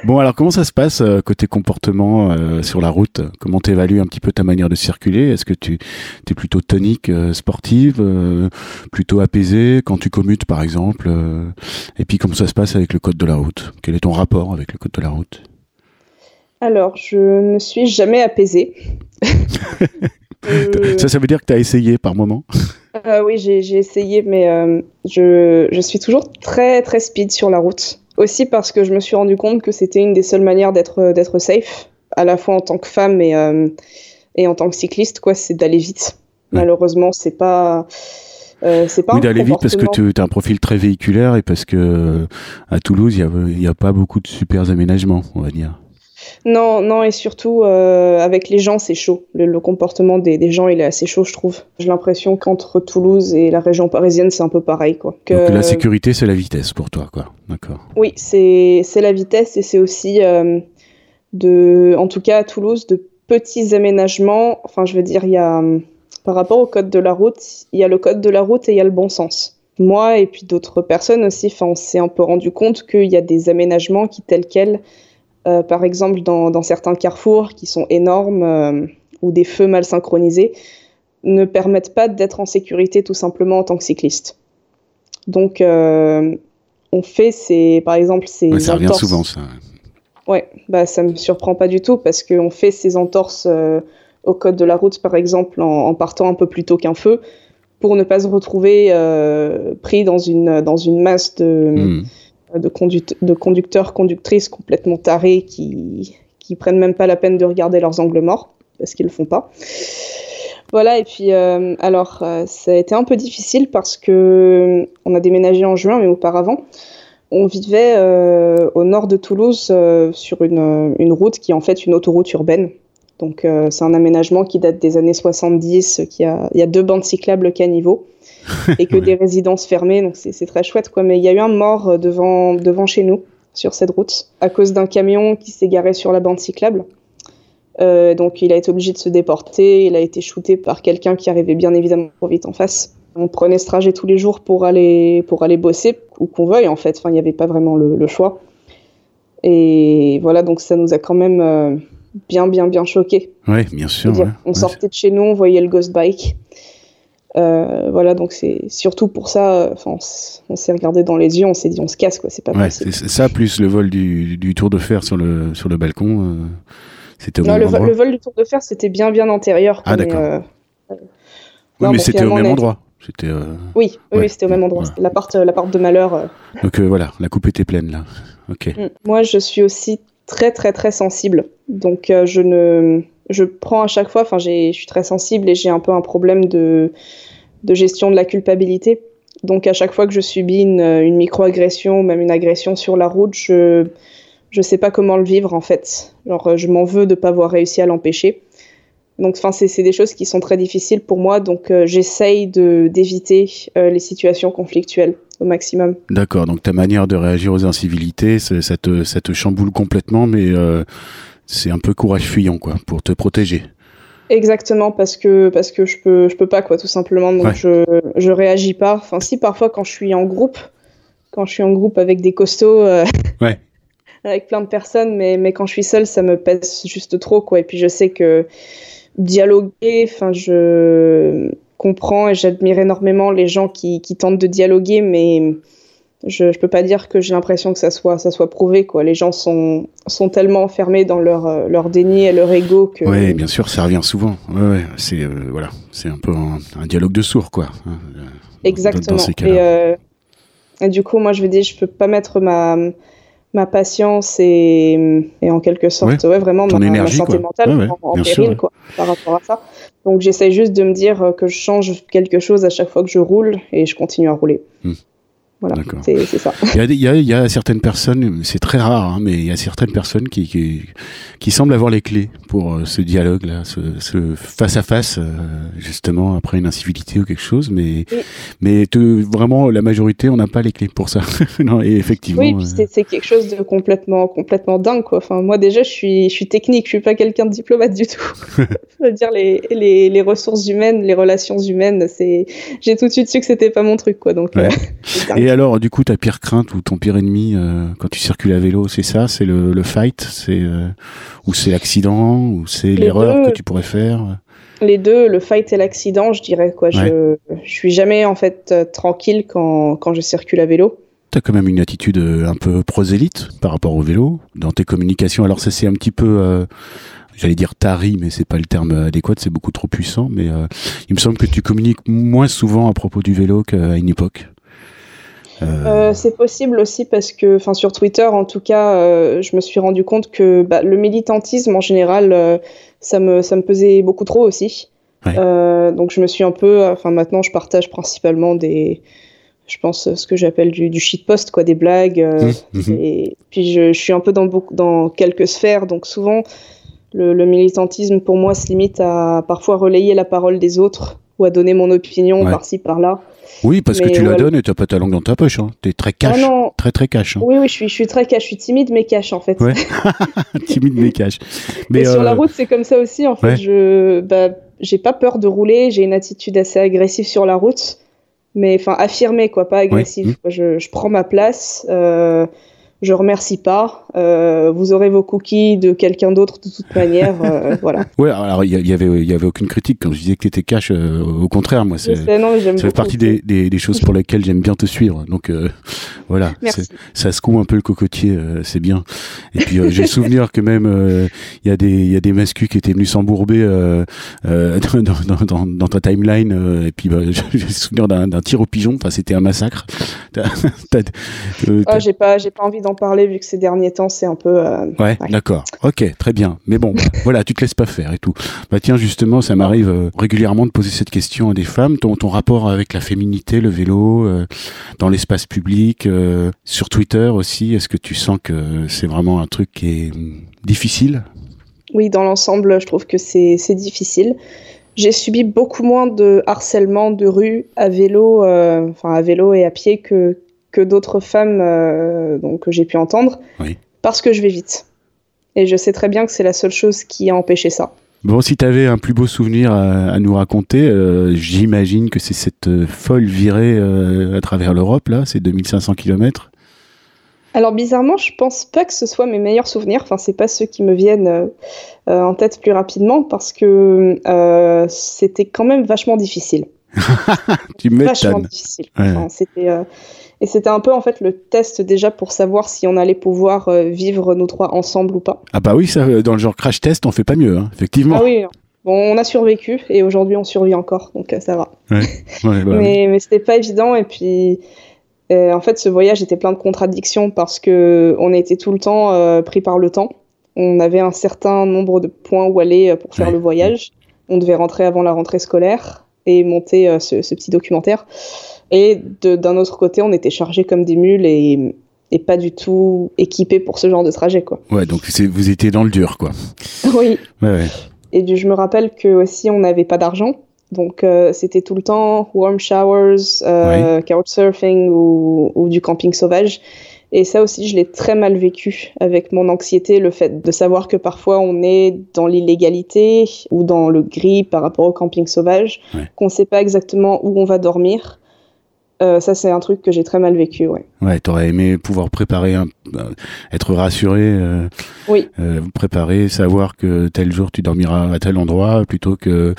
Bon, alors comment ça se passe euh, côté comportement euh, sur la route? Comment tu évalues un petit peu ta manière de circuler? Est-ce que tu es plutôt tonique, euh, sportive, plutôt apaisée quand tu commutes par exemple Et puis comment ça se passe avec le code de la route? Quel est ton rapport avec le code de la route? Alors, je ne suis jamais apaisée. Ça, ça veut dire que tu as essayé par moment? Oui, j'ai essayé, mais je, je, suis toujours très très speed sur la route. Aussi parce que je me suis rendu compte que c'était une des seules manières d'être safe, à la fois en tant que femme et, euh, et en tant que cycliste, quoi, c'est d'aller vite. Malheureusement, c'est pas. Euh, c'est pas oui, d'aller vite parce que tu as un profil très véhiculaire et parce que à Toulouse, il n'y a, a, pas beaucoup de super aménagements, on va dire. Non, non, et surtout euh, avec les gens, c'est chaud. Le, comportement des, gens, il est assez chaud, je trouve. J'ai l'impression qu'entre Toulouse et la région parisienne, c'est un peu pareil, quoi. Que, Donc la sécurité, c'est la vitesse pour toi, quoi. D'accord. Oui, c'est la vitesse et c'est aussi euh, de, en tout cas à Toulouse, de petits aménagements. Enfin, je veux dire, il y a par rapport au code de la route, il y a le code de la route et il y a le bon sens. Moi et puis d'autres personnes aussi, enfin, on s'est un peu rendu compte qu'il y a des aménagements qui, tels quels, euh, par exemple, dans, certains carrefours qui sont énormes euh, ou des feux mal synchronisés, ne permettent pas d'être en sécurité tout simplement en tant que cycliste. Donc, euh, on fait ces, par exemple, ces ça revient souvent, ça. Ouais, bah ça me surprend pas du tout parce qu'on fait ces entorses au code de la route, par exemple, en, partant un peu plus tôt qu'un feu, pour ne pas se retrouver pris dans une, dans une masse de, hmm. De, conducteurs, conductrices complètement tarés qui, qui prennent même pas la peine de regarder leurs angles morts parce qu'ils le font pas. Voilà, et puis euh, alors euh, ça a été un peu difficile parce que euh, on a déménagé en juin, mais auparavant on vivait au nord de Toulouse sur une, une, route qui est en fait une autoroute urbaine. Donc c'est un aménagement qui date des années 70, qui a, il y a deux bandes cyclables niveau et que des résidences fermées, donc c'est très chouette quoi. Mais il y a eu un mort devant, devant chez nous sur cette route à cause d'un camion qui s'est garé sur la bande cyclable. Euh, donc il a été obligé de se déporter, il a été shooté par quelqu'un qui arrivait bien évidemment trop vite en face. On prenait ce trajet tous les jours pour aller, pour aller bosser, ou qu'on veuille en fait, enfin il n'y avait pas vraiment le, choix. Et voilà, donc ça nous a quand même euh, bien, bien, bien choqué. Oui, bien sûr. On sortait de chez nous, on voyait le Ghost Bike. Euh, voilà, donc c'est surtout pour ça, on, s'est regardé dans les yeux, on s'est dit on se casse, quoi, c'est pas ouais, possible. Ça, plus le vol du, du, tour de fer sur le, sur le balcon. C'était non, le, vol du Tour de Fer, c'était bien bien antérieur. Ah d'accord. Euh, oui, mais c'était au même endroit. C'était. Euh, oui, oui, c'était au même endroit. La porte, la porte de malheur. Euh. Donc voilà, la coupe était pleine là. Ok. Mm. Moi, je suis aussi très très très sensible. Donc je ne, je prends à chaque fois. Enfin, je suis très sensible et j'ai un peu un problème de de gestion de la culpabilité. Donc à chaque fois que je subis une, une microagression ou même une agression sur la route, je je sais pas comment le vivre en fait. Genre, euh, je m'en veux de pas avoir réussi à l'empêcher. Donc, c'est des choses qui sont très difficiles pour moi. Donc, euh, j'essaye d'éviter euh, les situations conflictuelles au maximum. D'accord. Donc, ta manière de réagir aux incivilités, ça te, ça te chamboule complètement, mais c'est un peu courage fuyant, quoi, pour te protéger. Exactement, parce que parce que je peux je peux pas quoi, tout simplement. Donc, je je réagis pas. Enfin, si parfois quand je suis en groupe, quand je suis en groupe avec des costauds. ouais avec plein de personnes, mais, mais quand je suis seule, ça me pèse juste trop, quoi. Et puis je sais que dialoguer, enfin, je comprends et j'admire énormément les gens qui, qui, tentent de dialoguer, mais je, ne peux pas dire que j'ai l'impression que ça soit, ça soit prouvé, quoi. Les gens sont, sont tellement enfermés dans leur, leur déni et leur ego que. Oui, bien sûr, ça revient souvent. Ouais, c'est, euh, voilà, c'est un peu un, dialogue de sourds, quoi. Hein, Exactement. et, euh, et, du coup, moi, je veux dire, je peux pas mettre ma ma patience et, et en quelque sorte ouais, vraiment ma, santé mentale en, péril quoi, par rapport à ça. Donc j'essaie juste de me dire que je change quelque chose à chaque fois que je roule et je continue à rouler. Hmm. Voilà, c'est ça. Il y, a, il, y a, certaines personnes, c'est très rare, hein, mais il y a certaines personnes qui, qui, qui semblent avoir les clés pour euh, ce dialogue-là, ce, face à face, euh, justement après une incivilité ou quelque chose. Mais, mais vraiment, la majorité, on n'a pas les clés pour ça. non, et effectivement. Oui, euh, c'est quelque chose de complètement, complètement dingue, quoi. Enfin, moi déjà, je suis, je suis technique, je suis pas quelqu'un de diplomate du tout. je veux dire les, les, les, ressources humaines, les relations humaines, c'est, j'ai tout de suite su que c'était pas mon truc, quoi. Donc. Et alors, du coup, ta pire crainte ou ton pire ennemi euh, quand tu circules à vélo, c'est ça? C'est le, fight? C'est euh, Ou c'est l'accident? Ou c'est l'erreur que tu pourrais faire? Les deux, le fight et l'accident, je dirais. quoi. Je, je suis jamais en fait euh, tranquille quand, quand je circule à vélo. Tu as quand même une attitude un peu prosélyte par rapport au vélo dans tes communications. Alors, ça, c'est un petit peu j'allais dire tari, mais c'est pas le terme adéquat, c'est beaucoup trop puissant. Mais il me semble que tu communiques moins souvent à propos du vélo qu'à une époque. Euh, euh, c'est possible aussi parce que, enfin, sur Twitter, en tout cas, euh, je me suis rendu compte que bah, le militantisme en général, ça me ça me pesait beaucoup trop aussi. donc je me suis un peu, enfin maintenant, je partage principalement des, je pense ce que j'appelle du, du shitpost, quoi, des blagues. Mmh, mmh. Et puis je, je, suis un peu dans beaucoup, dans quelques sphères, donc souvent le, le, militantisme pour moi se limite à parfois relayer la parole des autres ou à donner mon opinion par-ci par-là. Oui, parce que tu la donnes et tu n'as pas ta langue dans ta poche. Hein. Tu es très cash. Ah très, très cash. Hein. Oui, oui, je suis, je suis très cash. Je suis timide, mais cash, en fait. Ouais. timide, mais cash. Mais sur la euh, route, c'est comme ça aussi. En fait, je bah, j'ai pas peur de rouler. J'ai une attitude assez agressive sur la route. Mais enfin, affirmée, quoi, pas agressive. Mmh. Je, je, prends ma place. Euh, je remercie pas. Euh, vous aurez vos cookies de quelqu'un d'autre de toute manière. Euh, voilà. Ouais, alors il y, avait, il y avait aucune critique quand je disais que tu étais cash. Euh, au contraire, moi, c'est, ça fait partie des, des, des choses pour lesquelles j'aime bien te suivre. Donc euh, voilà, ça secoue un peu le cocotier, euh, c'est bien. Et puis euh, j'ai le souvenir que même euh, il y a des il y a des mascus qui étaient venus s'embourber euh, euh, dans, dans, dans, dans ta timeline. euh, et puis bah, j'ai le souvenir d'un, d'un tir au pigeon. Enfin, c'était un massacre. T'as- t'as- euh, Ah, j'ai pas, j'ai pas envie d'en parler vu que ces derniers temps c'est un peu. euh, Ouais, Ouais. d'accord. Ok, très bien. Mais bon, bah, voilà, tu te laisses pas faire et tout. Bah tiens, justement, ça m'arrive euh, régulièrement de poser cette question à des femmes. Ton, ton rapport avec la féminité, le vélo, euh, dans l'espace public, sur Twitter aussi, est-ce que tu sens que c'est vraiment un truc qui est hum, difficile? Oui, dans l'ensemble, je trouve que c'est c'est difficile. J'ai subi beaucoup moins de harcèlement de rue à vélo, euh, enfin à vélo et à pied que, que d'autres femmes euh, donc, que j'ai pu entendre, Oui. parce que je vais vite. Et je sais très bien que c'est la seule chose qui a empêché ça. Bon, si tu avais un plus beau souvenir à, à nous raconter, euh, j'imagine que c'est cette euh, folle virée euh, à travers l'Europe, là, ces 2500 km. Alors bizarrement, je pense pas que ce soit mes meilleurs souvenirs. Enfin, c'est pas ceux qui me viennent euh, en tête plus rapidement parce que euh, c'était quand même vachement difficile. Tu Vachement m'étonnes. difficile. Ouais. Enfin, c'était euh, et c'était un peu en fait le test déjà pour savoir si on allait pouvoir euh, vivre nous trois ensemble ou pas. Ah bah oui, ça, euh, dans le genre crash test, on fait pas mieux, hein, effectivement. Ah oui. Bon, on a survécu et aujourd'hui on survit encore, donc euh, ça va. Ouais, bah mais mais c'était pas évident et puis euh, en fait ce voyage était plein de contradictions parce que on était tout le temps euh, pris par le temps. On avait un certain nombre de points où aller pour faire Ouais. le voyage. On devait rentrer avant la rentrée scolaire et monter euh, ce, ce petit documentaire. Et d'un autre côté, on était chargés comme des mules et, et pas du tout équipés pour ce genre de trajet, quoi. Ouais, donc vous étiez dans le dur, quoi. oui. Ouais, ouais. Et du- je me rappelle que aussi on n'avait pas d'argent. Donc euh, c'était tout le temps warm showers, euh, couchsurfing ou, ou du camping sauvage. Et ça aussi, je l'ai très mal vécu avec mon anxiété, le fait de savoir que parfois on est dans l'illégalité ou dans le gris par rapport au camping sauvage, qu'on ne sait pas exactement où on va dormir. Euh, ça, c'est un truc que j'ai très mal vécu, ouais. Ouais, t'aurais aimé pouvoir préparer, un, euh, être rassuré, euh, Oui. euh, préparer, savoir que tel jour tu dormiras à tel endroit, plutôt que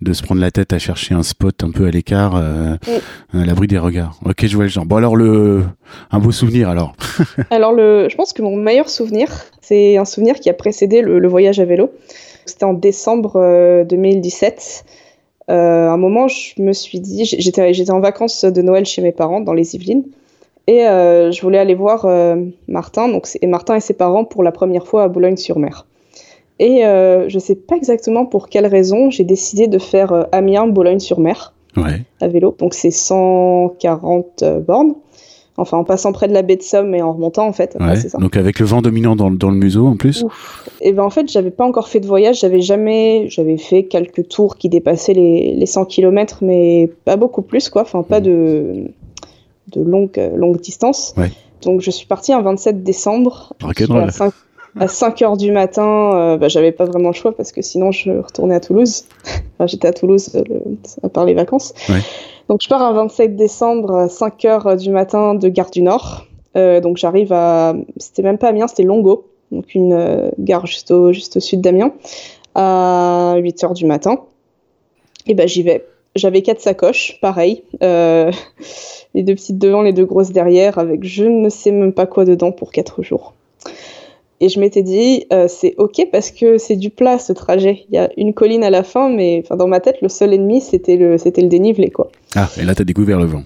de se prendre la tête à chercher un spot un peu à l'écart, à l'abri des regards. Ok, je vois le genre. Bon alors le, un beau souvenir alors. Alors, le, je pense que mon meilleur souvenir, c'est un souvenir qui a précédé le, le voyage à vélo. C'était en décembre euh, 2017. Euh, à un moment, je me suis dit, j'étais, j'étais en vacances de Noël chez mes parents dans les Yvelines. Et euh, je voulais aller voir euh, Martin, donc et Martin et ses parents pour la première fois à Boulogne-sur-Mer. Et je sais pas exactement pour quelle raison, j'ai décidé de faire Amiens-Boulogne-sur-Mer Ouais. à vélo. Donc c'est 140 euh, bornes. Enfin, en passant près de la baie de Somme et en remontant, en fait. Ouais. ça. Donc avec le vent dominant dans, le- dans le museau en plus. Et ben en fait, j'avais pas encore fait de voyage, j'avais jamais, j'avais fait quelques tours qui dépassaient les, les 100 km, mais pas beaucoup plus, quoi. Enfin, pas de, de longue, longue distance. Ouais. Donc, je suis partie un 27 décembre. Rock'n'roll. À 5, à 5 heures du matin, euh, bah, j'avais pas vraiment le choix parce que sinon, je retournais à Toulouse. enfin, j'étais à Toulouse euh, à part les vacances. Ouais. Donc, je pars un 27 décembre à 5 heures du matin de Gare du Nord. Euh, donc, j'arrive à. C'était même pas Amiens, c'était Longo donc une euh, gare juste au, sud d'Amiens, à 8 heures du matin. Et ben j'y vais. J'avais quatre sacoches, pareil, euh, les deux petites devant, les deux grosses derrière, avec je ne sais même pas quoi dedans pour quatre jours. Et je m'étais dit, euh, c'est ok parce que c'est du plat ce trajet. Il y a une colline à la fin, mais dans ma tête, le seul ennemi, c'était le, c'était le dénivelé, quoi. Ah, et là t'as découvert le vent.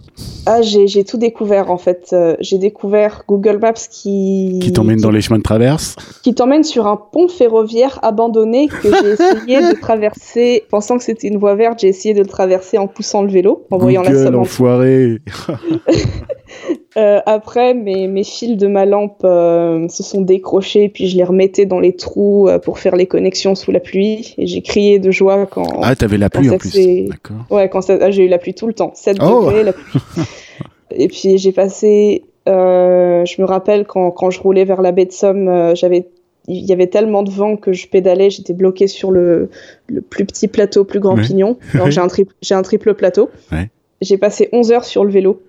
Ah, j'ai, j'ai tout découvert en fait. Euh, j'ai découvert Google Maps qui. Qui t'emmène dans les chemins de traverse. qui t'emmène sur un pont ferroviaire abandonné que j'ai essayé de traverser, pensant que c'était une voie verte, j'ai essayé de le traverser en poussant le vélo, en voyant la Somme. en- enfoiré. Euh, après, mes, mes fils de ma lampe euh, se sont décrochés, puis je les remettais dans les trous euh, pour faire les connexions sous la pluie, et j'ai crié de joie quand, Ah, t'avais la pluie en plus. D'accord. Ouais, quand ça... ah, j'ai eu la pluie tout le temps. 7 Oh. degrés, la pluie. Et puis j'ai passé. je me rappelle quand, quand je roulais vers la baie de Somme, j'avais. Il y avait tellement de vent que je pédalais, j'étais bloquée sur le, le plus petit plateau, plus grand Ouais. pignon. J'ai un, tri- j'ai un triple plateau. Ouais. J'ai passé 11 heures sur le vélo.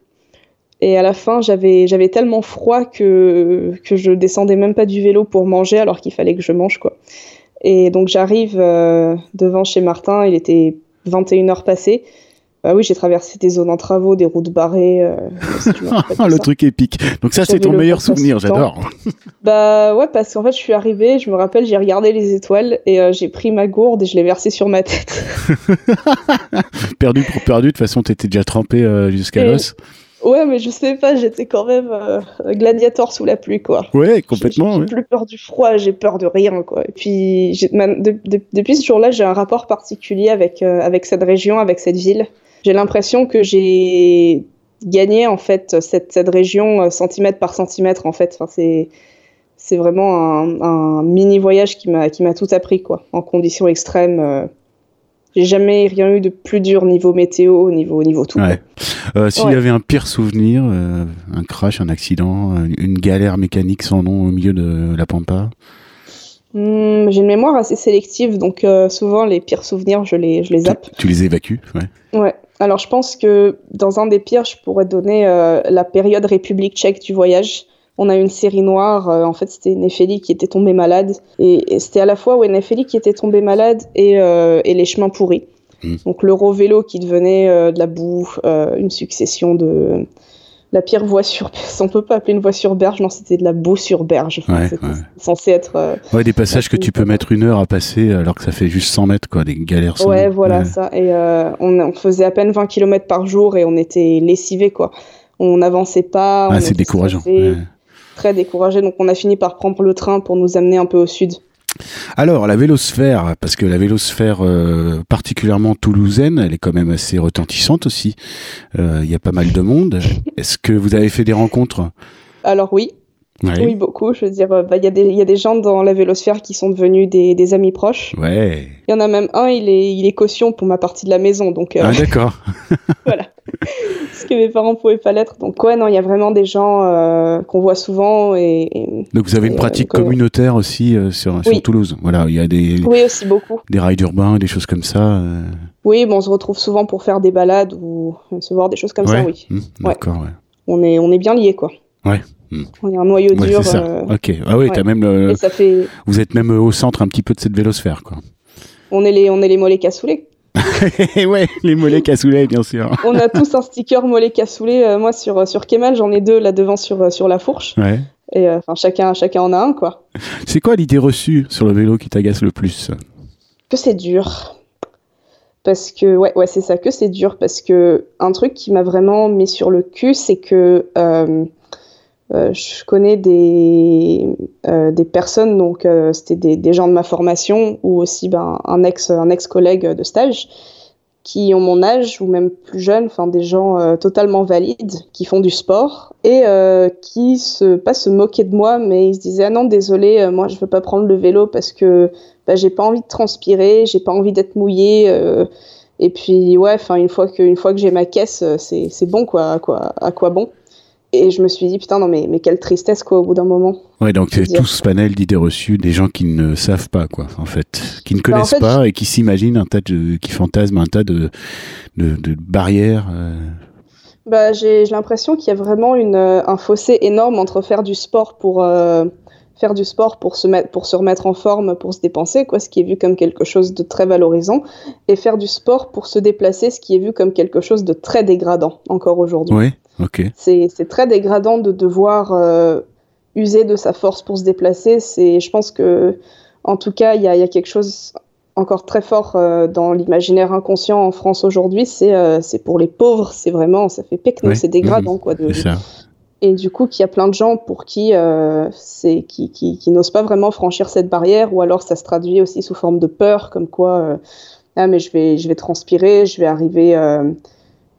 Et à la fin, j'avais j'avais tellement froid que que je descendais même pas du vélo pour manger alors qu'il fallait que je mange quoi. Et donc j'arrive euh, devant chez Martin, il était 21h passé. Bah oui, j'ai traversé des zones en travaux, des routes barrées. Euh, le truc épique. Donc ça, c'est ton meilleur souvenir, j'adore. Bah ouais, parce qu'en fait, je suis arrivée, je me rappelle, j'ai regardé les étoiles et euh, j'ai pris ma gourde et je l'ai versée sur ma tête. perdu pour perdu, de toute façon, t'étais déjà trempé jusqu'à l'os. Ouais, mais je sais pas, j'étais quand même euh, gladiator sous la pluie, quoi. Ouais, complètement. J'ai plus peur du froid, j'ai peur de rien, quoi. Et puis, depuis ce jour-là, j'ai un rapport particulier avec, euh, avec cette région, avec cette ville. J'ai l'impression que j'ai gagné, en fait, cette, cette région euh, centimètre par centimètre, en fait. Enfin, c'est c'est vraiment un, un, mini voyage qui m'a qui m'a tout appris quoi en conditions extrêmes j'ai jamais rien eu de plus dur niveau météo, niveau, niveau tout. Euh, S'il y avait un pire souvenir, euh, un crash, un accident, une galère mécanique sans nom au milieu de la pampa hmm, J'ai une mémoire assez sélective, donc euh, souvent les pires souvenirs, je les, je les zappe. Tu, les évacues Ouais. Ouais. Alors je pense que dans un des pires, je pourrais donner euh, la période République tchèque du voyage on a eu une série noire. Euh, en fait, c'était Nefeli qui était tombé malade. Et, c'était à la fois ouais, Nefeli qui était tombé malade et, euh, et les chemins pourris. Hmm. Donc l'euro vélo qui devenait euh, de la boue, une succession de la pire voie sur on peut pas appeler une voie sur berge non c'était de la boue sur berge ouais, censé être ouais des passages que tu peux mettre une heure à passer alors que ça fait juste 100 mètres quoi des galères sans ouais voilà ça et on, on, faisait à peine 20 km par jour et on était lessivés quoi on n'avançait pas ah, c'est décourageant très découragé. Donc on a fini par prendre le train pour nous amener un peu au sud. Alors la vélosphère, parce que la vélosphère euh, particulièrement toulousaine, elle est quand même assez retentissante aussi. Euh, il y a pas mal de monde. Est-ce que vous avez fait des rencontres? Alors oui. Oui, beaucoup. Je veux dire, euh, bah, il y, y, a des gens dans la vélosphère qui sont devenus des, des amis proches. Ouais. Il y en a même un, il est, il est caution pour ma partie de la maison. Donc, Ah d'accord. voilà. Ce que mes parents pouvaient pas l'être. Donc ouais, non, il y a vraiment des gens euh, qu'on voit souvent. Et, Donc vous avez une pratique euh, communautaire aussi euh, sur, sur Toulouse. Voilà, il y a des. Oui, aussi beaucoup. Des rails urbains, des choses comme ça. Oui, bon, on se retrouve souvent pour faire des balades ou se voir des choses comme ça, oui. Mmh, d'accord, ouais. On est, on est bien liés, quoi. Ouais. Mmh. On est un noyau dur. Ça. Ok. Ah oui, as même le... ça fait... Vous êtes même au centre un petit peu de cette vélosphère, quoi. On est les, on est les mollets cassoulés. ouais, les mollets cassoulets, bien sûr. On a tous un sticker mollet cassoulet. Euh, moi, sur, sur Kemal, j'en ai deux là devant sur, euh, sur la fourche. Ouais. Et euh, enfin, chacun, chacun en a un, quoi. C'est quoi l'idée reçue sur le vélo qui t'agace le plus? Que c'est dur. Parce que, ouais, ouais c'est ça, que c'est dur. Parce que un truc qui m'a vraiment mis sur le cul, c'est que euh, je connais des, euh, des personnes, donc euh, c'était des, des, gens de ma formation ou aussi ben, un ex un ex collègue de stage qui ont mon âge ou même plus jeune, enfin des gens totalement valides qui font du sport et qui se pas se moquaient de moi, mais ils se disaient ah non désolé, moi je veux pas prendre le vélo parce que bah, j'ai pas envie de transpirer, j'ai pas envie d'être mouillé. et puis ouais, enfin une fois que une fois que j'ai ma caisse, c'est c'est bon quoi, à quoi à quoi bon. Et je me suis dit, putain, non, mais, mais quelle tristesse, quoi, au bout d'un moment. Ouais, donc c'est tout ce panel d'idées reçues des gens qui ne savent pas, quoi, en fait. Qui ne bah, connaissent pas et qui s'imaginent un tas de. qui fantasment un tas de, de, de barrières. Euh. Bah, j'ai l'impression qu'il y a vraiment une, euh, un fossé énorme entre faire du sport pour. Euh, faire du sport pour se, mettre, pour se remettre en forme, pour se dépenser, quoi, ce qui est vu comme quelque chose de très valorisant, et faire du sport pour se déplacer, ce qui est vu comme quelque chose de très dégradant encore aujourd'hui. Oui, ok. C'est très dégradant de devoir euh, user de sa force pour se déplacer. C'est, je pense que, en tout cas, il y a, y a, quelque chose encore très fort euh, dans l'imaginaire inconscient en France aujourd'hui. C'est euh, pour les pauvres, c'est vraiment, ça fait pecno, c'est dégradant, quoi. De, ça et du coup qu'il y a plein de gens pour qui euh, c'est qui, qui, qui n'osent pas vraiment franchir cette barrière ou alors ça se traduit aussi sous forme de peur comme quoi euh, ah mais je vais je vais transpirer je vais arriver euh,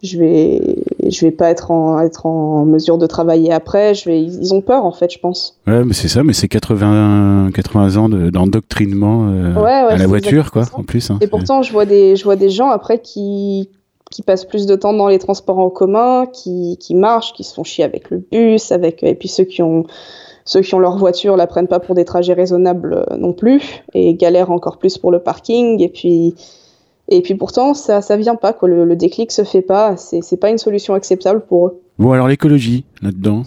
je vais je vais pas être en être en mesure de travailler après je vais ils ont peur en fait je pense. Ouais mais c'est ça mais c'est 80 80 ans d'endoctrinement euh, ouais, à la voiture quoi en plus hein, et pourtant je vois des je vois des gens après qui qui passent plus de temps dans les transports en commun, qui, qui marchent, qui se font chier avec le bus, avec et puis ceux qui ont ceux qui ont leur voiture la prennent pas pour des trajets raisonnables euh, non plus et galèrent encore plus pour le parking et puis et puis pourtant ça ça vient pas quoi le, le déclic se fait pas c'est c'est pas une solution acceptable pour eux Bon, alors l'écologie, là-dedans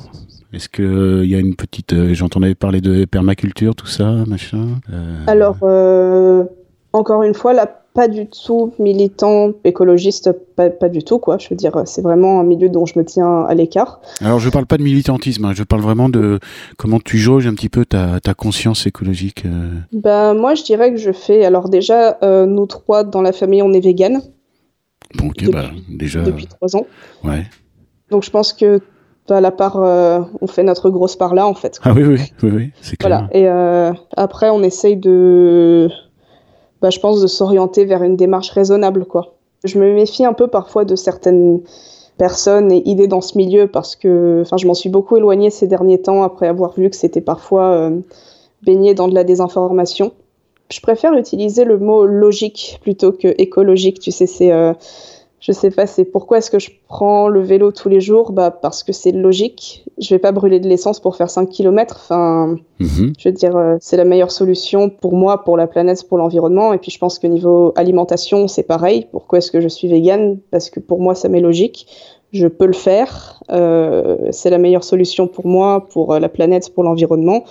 est-ce qu'il il y a une petite. J'entendais parler de permaculture, tout ça, machin Alors, encore une fois, la pas du tout militant, écologiste, pas, pas, du tout, quoi. Je veux dire, c'est vraiment un milieu dont je me tiens à l'écart. Alors, je parle pas de militantisme, hein. je parle vraiment de comment tu jauges un petit peu ta, ta conscience écologique. Euh. Bah, moi, je dirais que je fais. Alors, déjà, euh, nous trois dans la famille, on est vegan. Bon, ok, depuis, bah, déjà. Depuis trois ans. Ouais. Donc, je pense que à la part, euh, on fait notre grosse part là, en fait. Ah oui, oui, oui, oui c'est clair. Voilà. Et après, on essaye de bah, je pense, de s'orienter vers une démarche raisonnable. Quoi. Je me méfie un peu parfois de certaines personnes et idées dans ce milieu parce que je m'en suis beaucoup éloignée ces derniers temps après avoir vu que c'était parfois euh, baigné dans de la désinformation. Je préfère utiliser le mot logique plutôt que écologique. Tu sais, c'est euh, je sais pas, c'est pourquoi est-ce que je prends le vélo tous les jours? Bah parce que c'est logique. Je vais pas brûler de l'essence pour faire 5 km. Enfin, mhm. je veux dire, euh, c'est la meilleure solution pour moi, pour la planète, pour l'environnement. Et puis je pense que niveau alimentation, c'est pareil. Pourquoi est-ce que je suis végane? Parce que pour moi, ça m'est logique. Je peux le faire. Euh, c'est la meilleure solution pour moi, pour euh, la planète, pour l'environnement.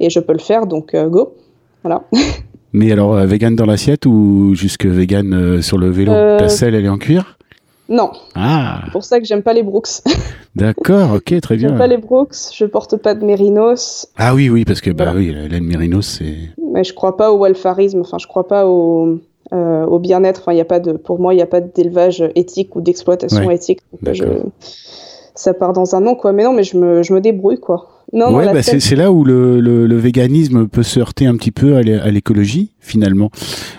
Et je peux le faire, donc go. Voilà. Mais alors, vegan dans l'assiette ou jusque vegan sur le vélo? Ta selle, elle est en cuir? non. Ah. C'est pour ça que j'aime pas les Brooks. D'accord, ok, très bien. J'aime pas les Brooks, je porte pas de mérinos. Ah oui, oui, parce que bah oui, la laine mérinos, c'est. Mais je crois pas au welfarisme, enfin, je crois pas au, euh, au bien-être. Enfin, il y a pas de, pour moi, il n'y a pas d'élevage éthique ou d'exploitation éthique. Ça part dans un nom, quoi. Mais non, mais je me, je me débrouille, quoi. Non, ouais, bah c'est là où le, le, le, véganisme peut se heurter un petit peu à l'écologie, finalement.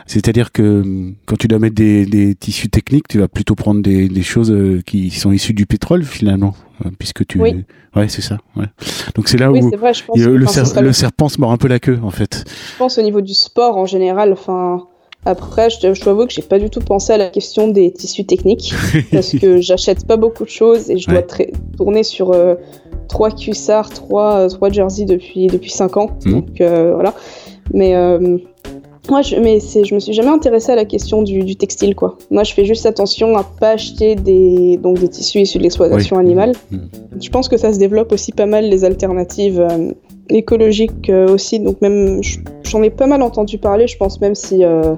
C'est-à-dire que hum, quand tu dois mettre des, des, tissus techniques, tu vas plutôt prendre des, des choses euh, qui sont issues du pétrole, finalement. Euh, puisque tu. Oui. Ouais, c'est ça. Ouais. Donc c'est là où vrai, je pense le, le, serpent se mord un peu la queue, en fait. Je pense au niveau du sport en général, enfin après, je, je t'avoue que j'ai pas du tout pensé à la question des tissus techniques parce que j'achète pas beaucoup de choses et je dois tourner sur euh, trois cuissards, trois, euh, trois jerseys depuis depuis cinq ans. Mmh. Donc euh, voilà. Mais moi, je, mais je me suis jamais intéressée à la question du, du, textile, quoi. Moi, je fais juste attention à pas acheter des, donc des tissus issus de l'exploitation animale. Mmh. Je pense que ça se développe aussi pas mal les alternatives écologique euh, aussi, donc même j'en ai pas mal entendu parler, je pense même si euh,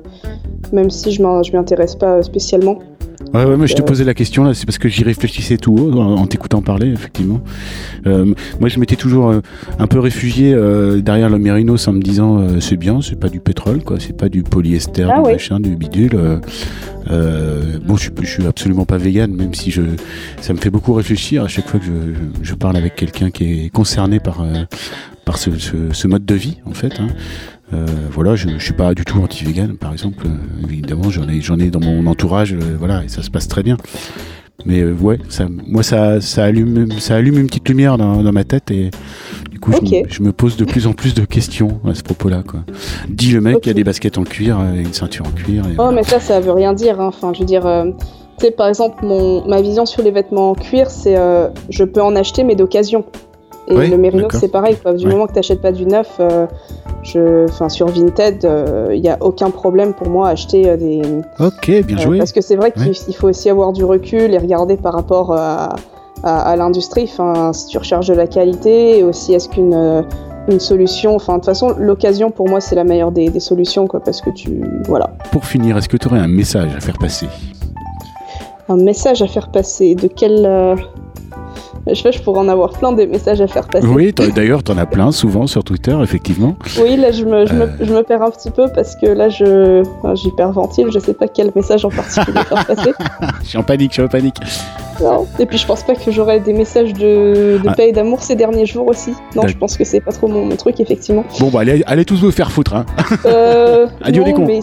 même si je m'y intéresse pas spécialement. Ouais, ouais, moi je te euh, posais la question là, c'est parce que j'y réfléchissais tout haut en, t'écoutant parler, effectivement. moi je m'étais toujours un peu réfugié derrière le mérinos en me disant c'est bien, c'est pas du pétrole, quoi, c'est pas du polyester, ah du machin, du bidule. bon, je, je suis absolument pas vegan, même si je, ça me fait beaucoup réfléchir à chaque fois que je, je parle avec quelqu'un qui est concerné par, par ce, ce, mode de vie en fait. Hein. Euh, voilà, je, je suis pas du tout anti-vegan, par exemple. Euh, évidemment, j'en ai, j'en ai dans mon entourage, euh, voilà, et ça se passe très bien. Mais ouais, ça, moi, ça, ça allume, ça allume une petite lumière dans, dans ma tête et du coup, je, me, pose de plus en plus de questions à ce propos-là. Quoi. Dis le mec qui a des baskets en cuir et une ceinture en cuir. oh, mais ça, ça veut rien dire. Hein. Enfin, je veux dire. Tu sais, par exemple, mon, ma vision sur les vêtements en cuir, c'est je peux en acheter, mais d'occasion. Et le Merino, c'est pareil. Quoi. Du moment que tu n'achètes pas du neuf, euh, je, sur Vinted, il euh, n'y a aucun problème pour moi à acheter euh, des. Ok, bien joué. parce que c'est vrai qu'il faut aussi avoir du recul et regarder par rapport à, à, l'industrie. Enfin, si tu recherches de la qualité, et aussi est-ce qu'une une solution. Enfin, de toute façon, l'occasion pour moi, c'est la meilleure des, des, solutions, quoi, parce que tu, voilà. Pour finir, est-ce que tu aurais un message à faire passer? Un message à faire passer? De quel je sais, je pourrais en avoir plein des messages à faire passer. Oui, d'ailleurs, tu en as plein souvent sur Twitter, effectivement. Oui, là, je me, je, me, euh. je me, perds un petit peu parce que là, je, j'hyperventile, je sais pas quel message en particulier faire passer. je suis en panique, je suis en panique. Non. Et puis, je pense pas que j'aurai des messages de, de ah. paix et d'amour ces derniers jours aussi. Non, je pense que c'est pas trop mon, truc, effectivement. Bon, bah, allez, allez tous vous faire foutre, hein. Euh, Adieu les cons.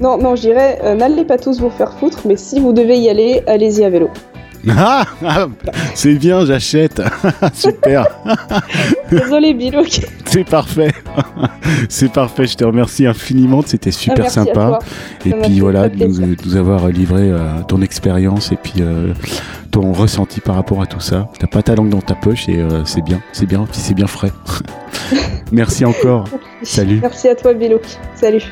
Non, non, je dirais, euh, n'allez pas tous vous faire foutre, mais si vous devez y aller, allez-y à vélo. Ah, ah, c'est bien, j'achète. Super. Désolé, Bilouk. C'est parfait. C'est parfait. Je te remercie infiniment. C'était super sympa. Et puis voilà, de nous, avoir livré euh, ton expérience et puis euh, ton ressenti par rapport à tout ça. T'as pas ta langue dans ta poche et euh, c'est bien, c'est bien, puis c'est bien frais. Merci encore. Salut. Merci à toi, Bilouk. Salut.